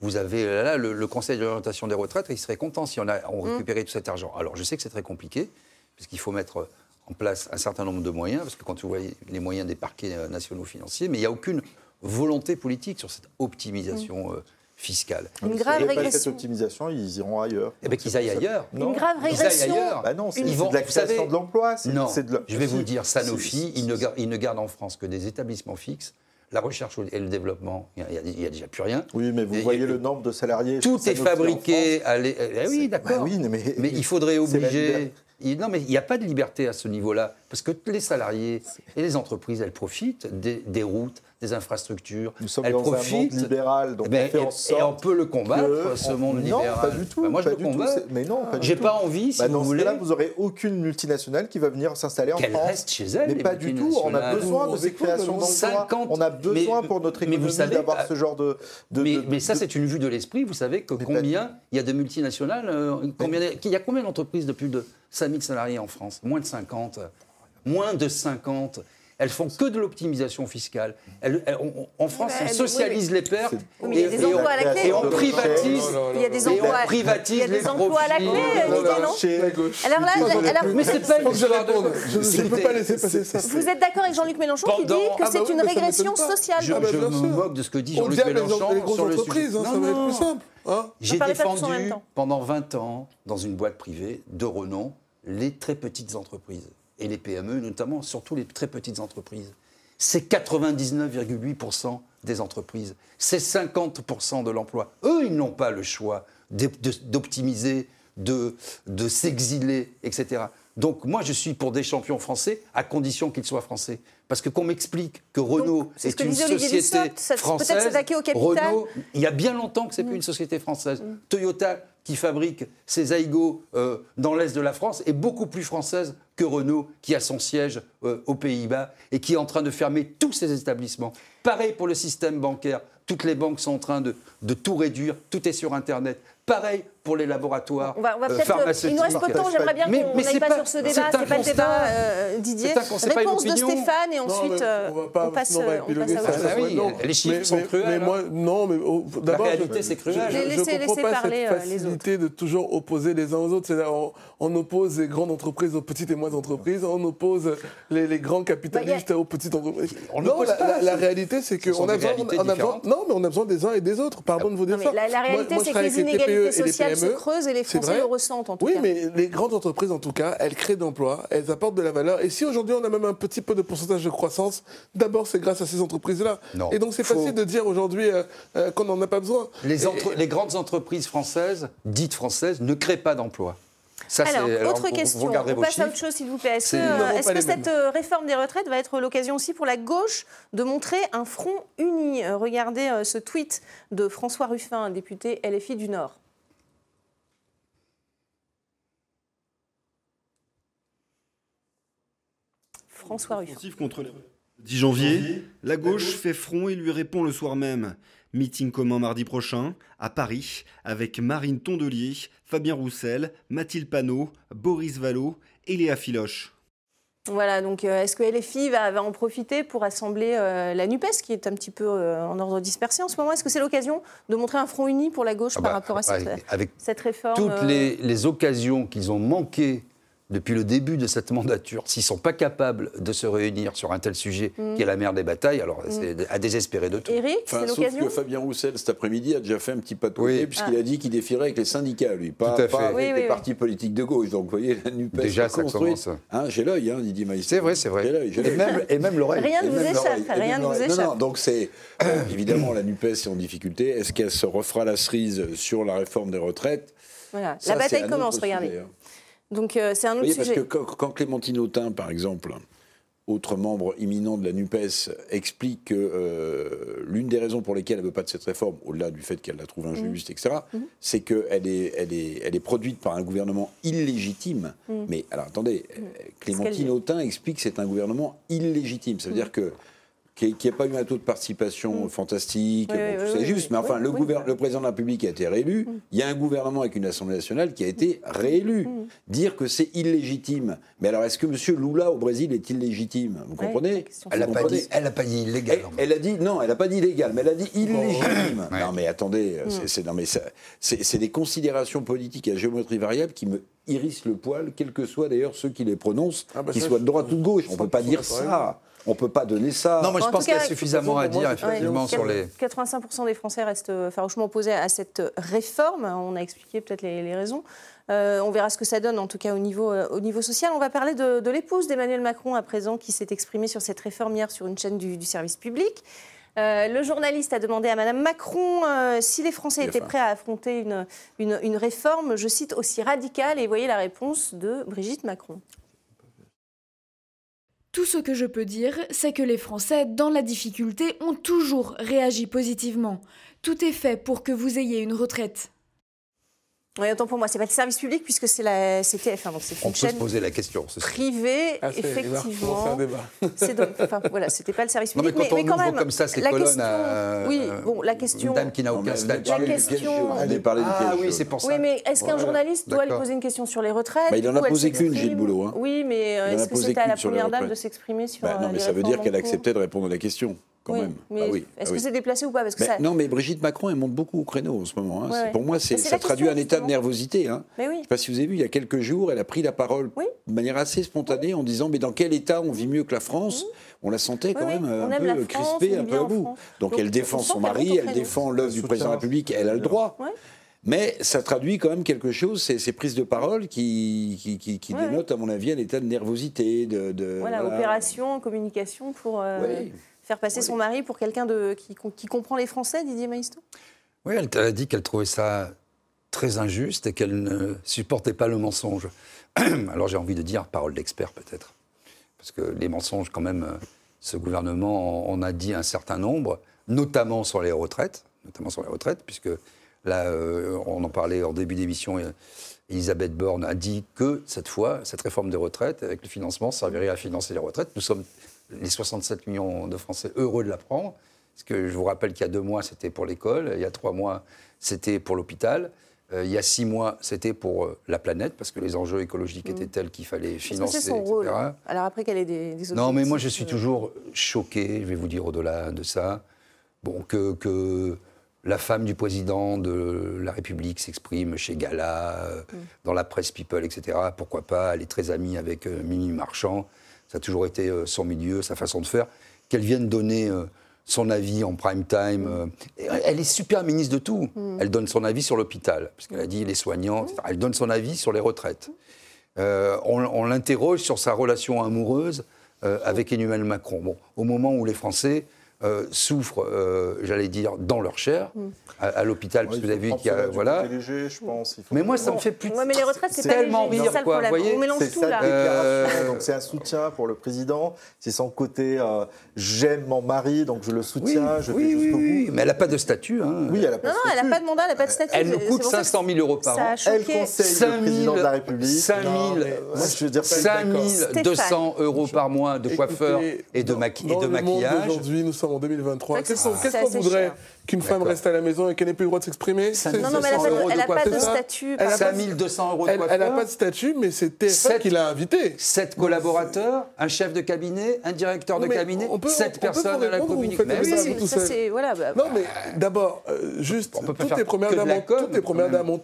C: Vous avez là le, le Conseil d'orientation des retraites, il serait content si on, a, on récupérait tout cet argent. Alors je sais que c'est très compliqué, puisqu'il faut mettre en place un certain nombre de moyens, parce que quand vous voyez les moyens des parquets euh, nationaux financiers, mais il n'y a aucune volonté politique sur cette optimisation euh, fiscale.
A: Une grave
D: pas cette
A: régression.
D: optimisation, ils iront ailleurs.
C: Eh bien, qu'ils aillent ailleurs.
D: Non.
A: Une grave
C: aillent
A: régression.
C: ailleurs.
D: Bah non, c'est
C: Ils
D: de la
C: savez-
D: création de l'emploi. c'est-
C: Non,
D: c'est de la-
C: je vais vous dire, Sanofi, ils, ne ils gardent en France que des établissements fixes. La recherche et le développement, il n'y a, déjà plus rien.
D: Oui, mais vous
C: Et-
D: voyez
C: et-
D: le nombre de salariés.
C: Tout est fabriqué à l'é- eh oui,
D: C'est-
C: d'accord.
D: bah oui, mais,
C: Mais il faudrait obliger. Il- Non, mais il n'y a pas de liberté à ce niveau-là. Parce que les salariés et les entreprises, elles profitent des, des routes, des infrastructures.
D: Nous sommes
C: elles
D: dans un monde libéral, donc
C: Eh ben,
D: on fait en
C: et-
D: sorte
C: et on peut le combattre, ce monde
D: non,
C: libéral.
D: pas du tout.
C: Ben, moi, je
D: pas
C: le
D: du tout,
C: combats.
D: c'est- Mais non, pas du
C: J'ai
D: tout.
C: pas envie, si
D: Bah,
C: vous
D: dans ce
C: voulez.
D: cas-là, vous n'aurez aucune multinationale qui va venir s'installer en
C: Qu'elle
D: France.
C: reste chez elle,
D: Mais
C: les
D: pas du tout. On a besoin de ces créations
F: non
D: d'emplois.
C: 50
D: On a besoin
C: mais-
D: pour notre
C: mais vous
D: économie
C: savez,
D: d'avoir
C: ah,
D: ce genre de. de-
C: mais,
D: de-
C: mais ça, c'est une vue de l'esprit. Vous savez que combien il y a de multinationales euh, combien, Il y a combien d'entreprises de plus de 5000 salariés en France? Moins de 50 Moins de 50 elles font que de l'optimisation fiscale. Elles- elles- on- on- en France,
A: Mais-
C: on
A: oui,
C: socialise les pertes
A: Oui, y a des
C: et, on,
A: emplois à la clé.
C: et on privatise.
A: Il y a des
C: et
A: emplois,
C: on privatise
A: il y a des
C: les
A: emplois à la clé. Didier, non Alors là, alors,
C: Mais c'est pas une
F: je
C: histoire de-
F: réponde. Je ne peux pas laisser passer ça.
A: vous êtes d'accord avec Jean-Luc Mélenchon qui dit que
F: Ah bah
A: c'est
F: oui,
A: une régression sociale
C: Je,
F: Ah bah,
C: me moque de ce que dit
F: On
C: Jean-Luc
F: les,
C: Mélenchon
F: les
C: sur le
F: entreprises,
C: sujet.
F: hein, ça va être plus simple. hein.
C: J'ai défendu pendant 20 ans, dans une boîte privée de renom, les très petites entreprises et les PME, notamment, surtout les très petites entreprises. c'est 99,8% des entreprises. C'est 50% de l'emploi. Eux, ils n'ont pas le choix d'optimiser, de, de s'exiler, etc. Donc moi, je suis pour des champions français, à condition qu'ils soient français. Parce que qu'on m'explique que Renault est, une société française, Renault, il y a bien longtemps que c'est n'est plus mm. une société française. Mm. Toyota, qui fabrique ses Aigo euh, dans l'est de la France, est beaucoup plus française que Renault, qui a son siège euh, aux Pays-Bas et qui est en train de fermer tous ses établissements. Pareil pour le système bancaire. Toutes les banques sont en train de, de tout réduire. Tout est sur Internet. Pareil pour les laboratoires
A: on va, euh, pharmaceutiques. Il nous reste peu de temps, j'aimerais bien qu'on n'aille pas, sur ce débat. C'est pas le débat, euh, Didier. Réponse de Stéphane et ensuite euh, on, on, passe, on passe à autre
C: chose. les chiffres sont cruels. Mais moi,
F: non, mais
C: d'abord, la réalité, c'est cruel.
F: Je comprends pas cette facilité de toujours opposer les uns aux autres. On oppose les grandes entreprises aux petites et moyennes entreprises, on oppose les grands capitalistes aux petites entreprises. Non, la réalité, c'est qu'on a besoin... Non, mais on a besoin des uns et des autres. Pardon de vous dire ça.
A: La réalité, c'est que les inégalités sociales se creusent et les Français le ressentent en tout
F: oui,
A: cas.
F: Oui, mais les grandes entreprises, en tout cas, elles créent d'emplois, elles apportent de la valeur. Et si aujourd'hui on a même un petit peu de pourcentage de croissance, d'abord c'est grâce à ces entreprises-là. Et donc c'est facile de dire aujourd'hui euh, euh, qu'on n'en a pas besoin.
C: Les, les grandes entreprises françaises, dites françaises, ne créent pas d'emplois.
A: alors, autre question, on passe à autre chose s'il vous plaît. Est-ce que, que cette euh, réforme des retraites va être l'occasion aussi pour la gauche de montrer un front uni? Regardez ce tweet de François Ruffin, député LFI du Nord. François Ruffin.
P: contre le 10 janvier, la gauche fait front et lui répond le soir même. Meeting commun mardi prochain, à Paris, avec Marine Tondelier, Fabien Roussel, Mathilde Panot, Boris Vallot et Léa Filoche.
A: Voilà, donc euh, est-ce que LFI va, en profiter pour assembler euh, la NUPES, qui est un petit peu euh, en ordre dispersé en ce moment? Est-ce que c'est l'occasion de montrer un front uni pour la gauche ah par bah, rapport à cette, avec cette réforme
C: Toutes les, les occasions qu'ils ont manquées depuis le début de cette mandature, s'ils ne sont pas capables de se réunir sur un tel sujet mm. qui est la mère des batailles, alors mm. c'est à désespérer de tout.
A: Eric, enfin,
G: sauf que Fabien Roussel, cet après-midi, a déjà fait un petit patouille, puisqu'il ah. a dit qu'il défierait avec les syndicats, lui, pas, avec les partis politiques de gauche. Donc, vous voyez, la NUPES
C: déjà, ça
G: commence. Hein, J'ai l'œil, hein, Didier Maïs.
C: C'est vrai, c'est vrai.
G: Et
C: même, et même l'oreille.
A: Rien ne vous échappe. Rien ne vous échappe. Non, non,
G: donc c'est... évidemment, la NUPES est en difficulté. Est-ce qu'elle se refera la cerise sur la réforme des retraites?
A: Voilà, la bataille commence, regardez. Hein. Donc euh, c'est un autre
G: Parce que quand, Clémentine Autain, par exemple, autre membre imminent de la NUPES, explique que euh, l'une des raisons pour lesquelles elle ne veut pas de cette réforme, au-delà du fait qu'elle la trouve injuste, etc., mmh. mmh. c'est qu'elle est, elle est, elle est produite par un gouvernement illégitime. Mmh. Mais alors attendez, Clémentine Autain explique que c'est un gouvernement illégitime. Ça veut dire que qui n'y a pas eu un taux de participation mm. fantastique, c'est juste, mais enfin, le, le, président de la République a été réélu, mm. il y a un gouvernement avec une Assemblée nationale qui a été mm. réélu. Dire que c'est illégitime, mais alors est-ce que M. Lula au Brésil est illégitime? Vous comprenez?
C: Elle n'a pas, dit, elle a pas dit illégal.
G: Elle, a dit, non, elle n'a pas dit illégal, mais elle a dit illégitime. Non mais attendez, c'est des considérations politiques à géométrie variable qui me hérissent le poil, quels que soient d'ailleurs ceux qui les prononcent, ah bah qu'ils soient de droite ou de gauche. On ne peut pas dire ça. On ne peut pas donner ça.
C: Non, mais je pense qu'il y a suffisamment à dire, effectivement, sur les...
A: 85% des Français restent euh, farouchement opposés à cette réforme. On a expliqué peut-être les, raisons. Euh, on verra ce que ça donne, en tout cas, au niveau, euh, au niveau social. On va parler de, l'épouse d'Emmanuel Macron, à présent, qui s'est exprimée sur cette réforme hier sur une chaîne du, service public. le journaliste a demandé à Mme Macron si les Français étaient prêts à affronter une, une, une réforme, je cite, aussi radicale. Et voyez la réponse de Brigitte Macron.
Q: Tout ce que je peux dire, c'est que les Français, dans la difficulté, ont toujours réagi positivement. Tout est fait pour que vous ayez une retraite.
A: Oui, autant pour moi, c'est pas le service public puisque c'est la CTF. donc c'est
C: On peut se poser la question.
A: Privée, ah, effectivement. [LAUGHS] C'est donc, enfin voilà, c'était pas le service public.
C: Non, mais quand on quand même, comme ça ces colonnes à,
A: oui, bon, la question.
C: Une dame qui n'a aucun statut.
A: La question.
C: Ah oui, c'est pour ça.
A: Oui, mais est-ce qu'un journaliste doit lui poser une question sur les retraites
G: bah, Il en a posé qu'une, Gilles Boulot. Hein.
A: Oui, mais est-ce que c'était à la première dame de s'exprimer sur
G: bah, Non, mais ça veut dire qu'elle acceptait de répondre à la question quand même.
A: Mais ah est-ce ah que c'est déplacé ou pas? Parce que ça...
G: Non, mais Brigitte Macron, elle monte beaucoup au créneau en ce moment. Hein. Pour moi, ça traduit un état de nervosité. Hein. Je ne sais pas si vous avez vu, il y a quelques jours, elle a pris la parole de manière assez spontanée en disant Mais dans quel état on vit mieux que la France? On la sentait quand même un peu crispée, un peu à bout. Donc, elle défend son mari, elle défend l'œuvre du président de la République, elle a le droit. Mais ça traduit quand même quelque chose, ces, ces prises de parole qui, qui, qui- qui
A: Ouais,
G: dénotent, à mon avis, un état de nervosité. De, de-
A: Voilà,
G: voilà.
A: opération, communication pour euh,
G: Oui.
A: Faire passer son mari pour quelqu'un qui, qui comprend les Français, Didier Maistre
C: Oui, elle a dit qu'elle trouvait ça très injuste et qu'elle ne supportait pas le mensonge. [CLEARS THROAT] Alors j'ai envie de dire parole d'expert peut-être. Parce que les mensonges, quand même, ce gouvernement en a dit un certain nombre, notamment sur les retraites, notamment sur les retraites, puisque là, euh, on en parlait en début d'émission, Elisabeth Borne a dit que cette fois, cette réforme des retraites, avec le financement, servirait à financer les retraites. Nous sommes les 67 millions de Français heureux de l'apprendre. Parce que je vous rappelle qu'il y a deux mois, c'était pour l'école, il y a trois mois, c'était pour l'hôpital. Euh, il y a six mois, c'était pour euh, la planète, parce que les enjeux écologiques étaient tels qu'il fallait financer,
A: son
C: etc.
A: rôle Alors après qu'elle ait des, des
C: Non, mais moi, je suis toujours choqué, je vais vous dire au-delà de ça, bon, que, que la femme du président de la République s'exprime chez Gala, euh,
A: Mm.
C: dans la presse People, etc. Pourquoi pas Elle est très amie avec euh, Mimi Marchand. Ça a toujours été euh, son milieu, sa façon de faire. Qu'elle vienne donner euh, son avis en prime time. euh, elle est super ministre de tout.
A: Mm.
C: Elle donne son avis sur l'hôpital, parce qu'elle a dit les soignants, etc. Elle donne son avis sur les retraites. Euh, on on l'interroge sur sa relation amoureuse euh, avec Emmanuel Macron. Bon, au moment où les Français euh, souffrent, euh, j'allais dire, dans leur chair,
A: Mm.
C: à, à l'hôpital, parce que vous avez vu qu'il y a. Voilà.
D: léger, je pense. il faut-
C: Mais moi, ça me fait plus.
A: Ouais, mais les retraites, c'est pas
C: tellement
A: ça
C: quoi, vous voyez
A: On mélange tout là.
C: Euh,
D: donc c'est un soutien pour le président. C'est son côté j'aime mon mari, donc je le soutiens, je
C: oui,
D: fais
C: oui,
D: jusqu'au
C: oui,
D: bout.
C: mais elle n'a pas de statut. hein.
D: Oui, elle a pas
A: Non,
D: de
A: non, elle n'a
D: statut.
A: pas de mandat, elle n'a pas de statut.
C: Elle nous coûte
A: pour ça que
C: 500 000 euros par an.
D: Elle conseille le président de la République.
C: 5 000,
D: Non, mais moi, je veux dire, c'est
C: 5
A: Stéphane.
C: 200 euros par mois de coiffeur
F: Écoutez,
C: et de,
F: dans-
C: maqui- et
F: dans
C: de
F: le monde
C: maquillage.
F: d'aujourd'hui, nous sommes en 2023.
A: C'est vrai que
F: Qu'est-ce qu'on voudrait qu'une femme reste à la maison et qu'elle n'ait plus le droit de s'exprimer
A: Non, non, mais elle n'a
C: 500
A: pas de- statut.
F: Elle a
A: par
F: pas-
A: exemple.
C: 5200 euros de
F: Elle n'a pas de statut, mais c'est TF1
C: Sept-
F: qui l'a invitée.
C: 7 collaborateurs, un chef de cabinet, un directeur de cabinet,
F: on peut-
C: 7
F: on peut
C: personnes à la communication.
A: bah,
F: Non, mais d'abord, euh, juste, toutes les premières dames toutes les premières dames ont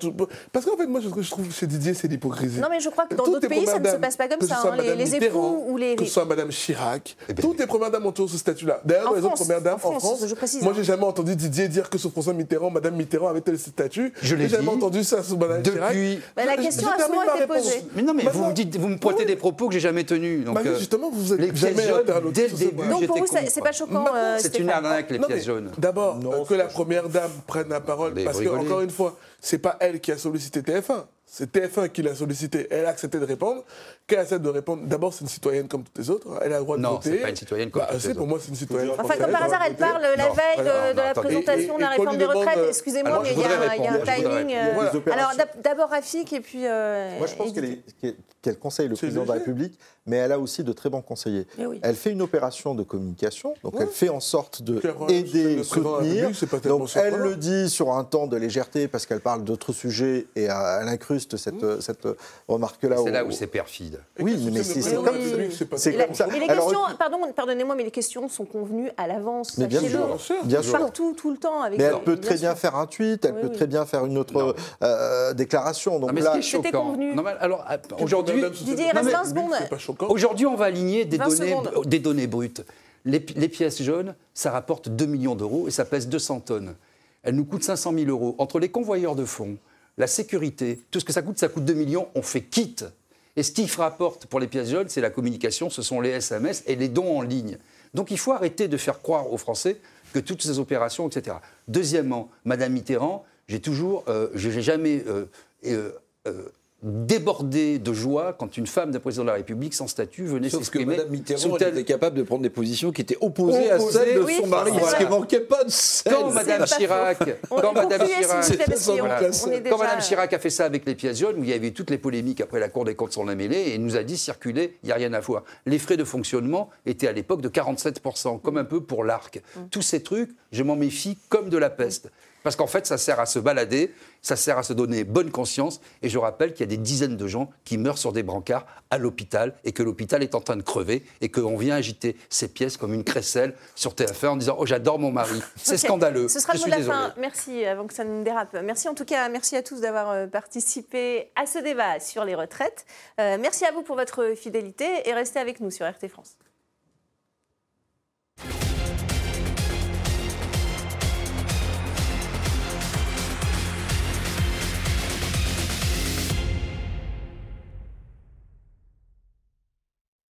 F: Parce qu'en fait, moi, ce que je trouve chez Didier, c'est l'hypocrisie.
A: Non, mais je crois que dans d'autres
F: les
A: pays, ça ne se passe pas comme ça.
F: soit
A: hein. Les, époux ou les.
F: Que ce soit Madame Chirac,
C: Eh ben,
F: toutes les premières dames ont toujours ce statut-là. D'ailleurs, dans les autres
A: France,
F: premières dames,
A: en
F: en
A: France,
F: France,
A: je précise,
F: moi,
A: hein.
F: j'ai jamais entendu Didier dire que sur François Mitterrand, Madame Mitterrand avait tel statut.
C: Je l'ai
F: J'ai jamais entendu ça sur Madame Chirac.
C: Depuis.
A: Bah, la
F: Je-
A: question
F: je
A: a
F: termine
A: souvent
F: ma
A: été
F: réponse.
A: posée.
C: Mais non, mais vous,
F: Maintenant-
C: me dites, vous me pointez des propos que j'ai jamais tenus. Donc,
F: Bah
C: euh,
F: justement, vous êtes
C: les pièces
F: jamais
C: jaunes,
F: interlocuteur
C: dès le
F: sur ce
C: début,
F: point.
A: Donc pour vous, c'est pas choquant. Euh,
C: C'est une arnaque, les pièces jaunes.
F: D'abord, euh, que la première dame prenne la parole, parce
C: vous
F: que, encore une fois, c'est pas elle qui a sollicité TF1. C'est TF1 qui l'a sollicité. Elle a accepté de répondre. Qu'elle accepte de répondre, d'abord, c'est une citoyenne comme toutes les autres. Elle a le droit de
C: Non,
F: voter.
C: c'est pas une citoyenne comme
F: Bah,
C: toutes les
F: c'est pour moi, c'est une citoyenne.
A: Enfin, comme par hasard, elle parle la
C: Non,
A: veille de, la présentation de la
F: Et-
A: réforme des retraites.
F: euh,
A: Excusez-moi, mais il y a un, y a timing. euh. Alors d'ab- d'abord Rafik et puis. euh,
D: Moi, je pense qu'elle conseille le président de la. République, mais elle a aussi de très bons conseillers.
A: Eh oui.
D: Elle fait une opération de communication, donc
F: Ouais.
D: elle fait en sorte de aider, soutenir. Donc elle le dit sur un temps de légèreté parce qu'elle parle d'autres sujets et elle cette,
F: Mmh.
D: cette remarque-là.
C: C'est là où c'est perfide.
D: Oui, mais c'est comme
F: c'est
D: comme ça.
A: et les
D: Alors,
A: questions, pardon, pardonnez-moi, mais les questions sont convenues à l'avance.
D: Mais bien sûr, bien sûr.
A: Partout, tout le temps. Avec
D: Mais elle peut très bien faire un tweet, elle peut très bien faire une autre euh, déclaration. Donc
C: mais
D: là,
A: C'était convenu.
C: Non, mais alors, ah, aujourd'hui,
A: Didier, il
C: Non,
A: reste
C: mais
A: 20 secondes.
F: C'est pas choquant.
C: Aujourd'hui, on va aligner des
A: 20
C: données, des données brutes. Les, les pièces jaunes, ça rapporte 2 millions d'euros et ça pèse 200 tonnes. Elles nous coûtent 500 000 euros. Entre les convoyeurs de fonds, la sécurité, tout ce que ça coûte, ça coûte 2 millions, on fait quitte. Et ce qui rapporte pour les pièces jaunes, c'est la communication, ce sont les SMS et les dons en ligne. Donc il faut arrêter de faire croire aux Français que toutes ces opérations, etc. Deuxièmement, Madame Mitterrand, j'ai toujours, euh, je n'ai jamais euh, euh, euh, débordé de joie quand une femme d'un président de la République sans statut venait
G: Sauf que
C: s'exprimer.
G: Mme Mitterrand elle était capable de prendre des positions qui étaient opposées, à celles de
A: Oui,
G: son mari. Parce
A: vrai.
G: qu'il manquait pas de celle.
C: Quand Madame
A: pas
C: Chirac, quand Madame Chirac,
G: Voilà.
A: déjà-
C: quand Madame Chirac a fait ça avec les pièces jaunes, où il y avait eu toutes les polémiques après la Cour des comptes s'en a mêlé, et nous a dit circuler, il n'y a rien à voir. Les frais de fonctionnement étaient à l'époque de 47%, comme un peu pour l'ARC. Tous ces trucs, je m'en méfie comme de la peste. Parce qu'en fait, ça sert à se balader, ça sert à se donner bonne conscience. Et je rappelle qu'il y a des dizaines de gens qui meurent sur des brancards à l'hôpital et que l'hôpital est en train de crever et qu'on vient agiter ces pièces comme une crécelle sur TF1 en disant Oh, j'adore mon mari. C'est scandaleux.
A: Ce sera le mot de la fin. Merci, avant que ça ne dérape. Merci en tout cas, merci à tous d'avoir euh, participé à ce débat sur les retraites. Euh, merci à vous pour votre fidélité et restez avec nous sur RT France.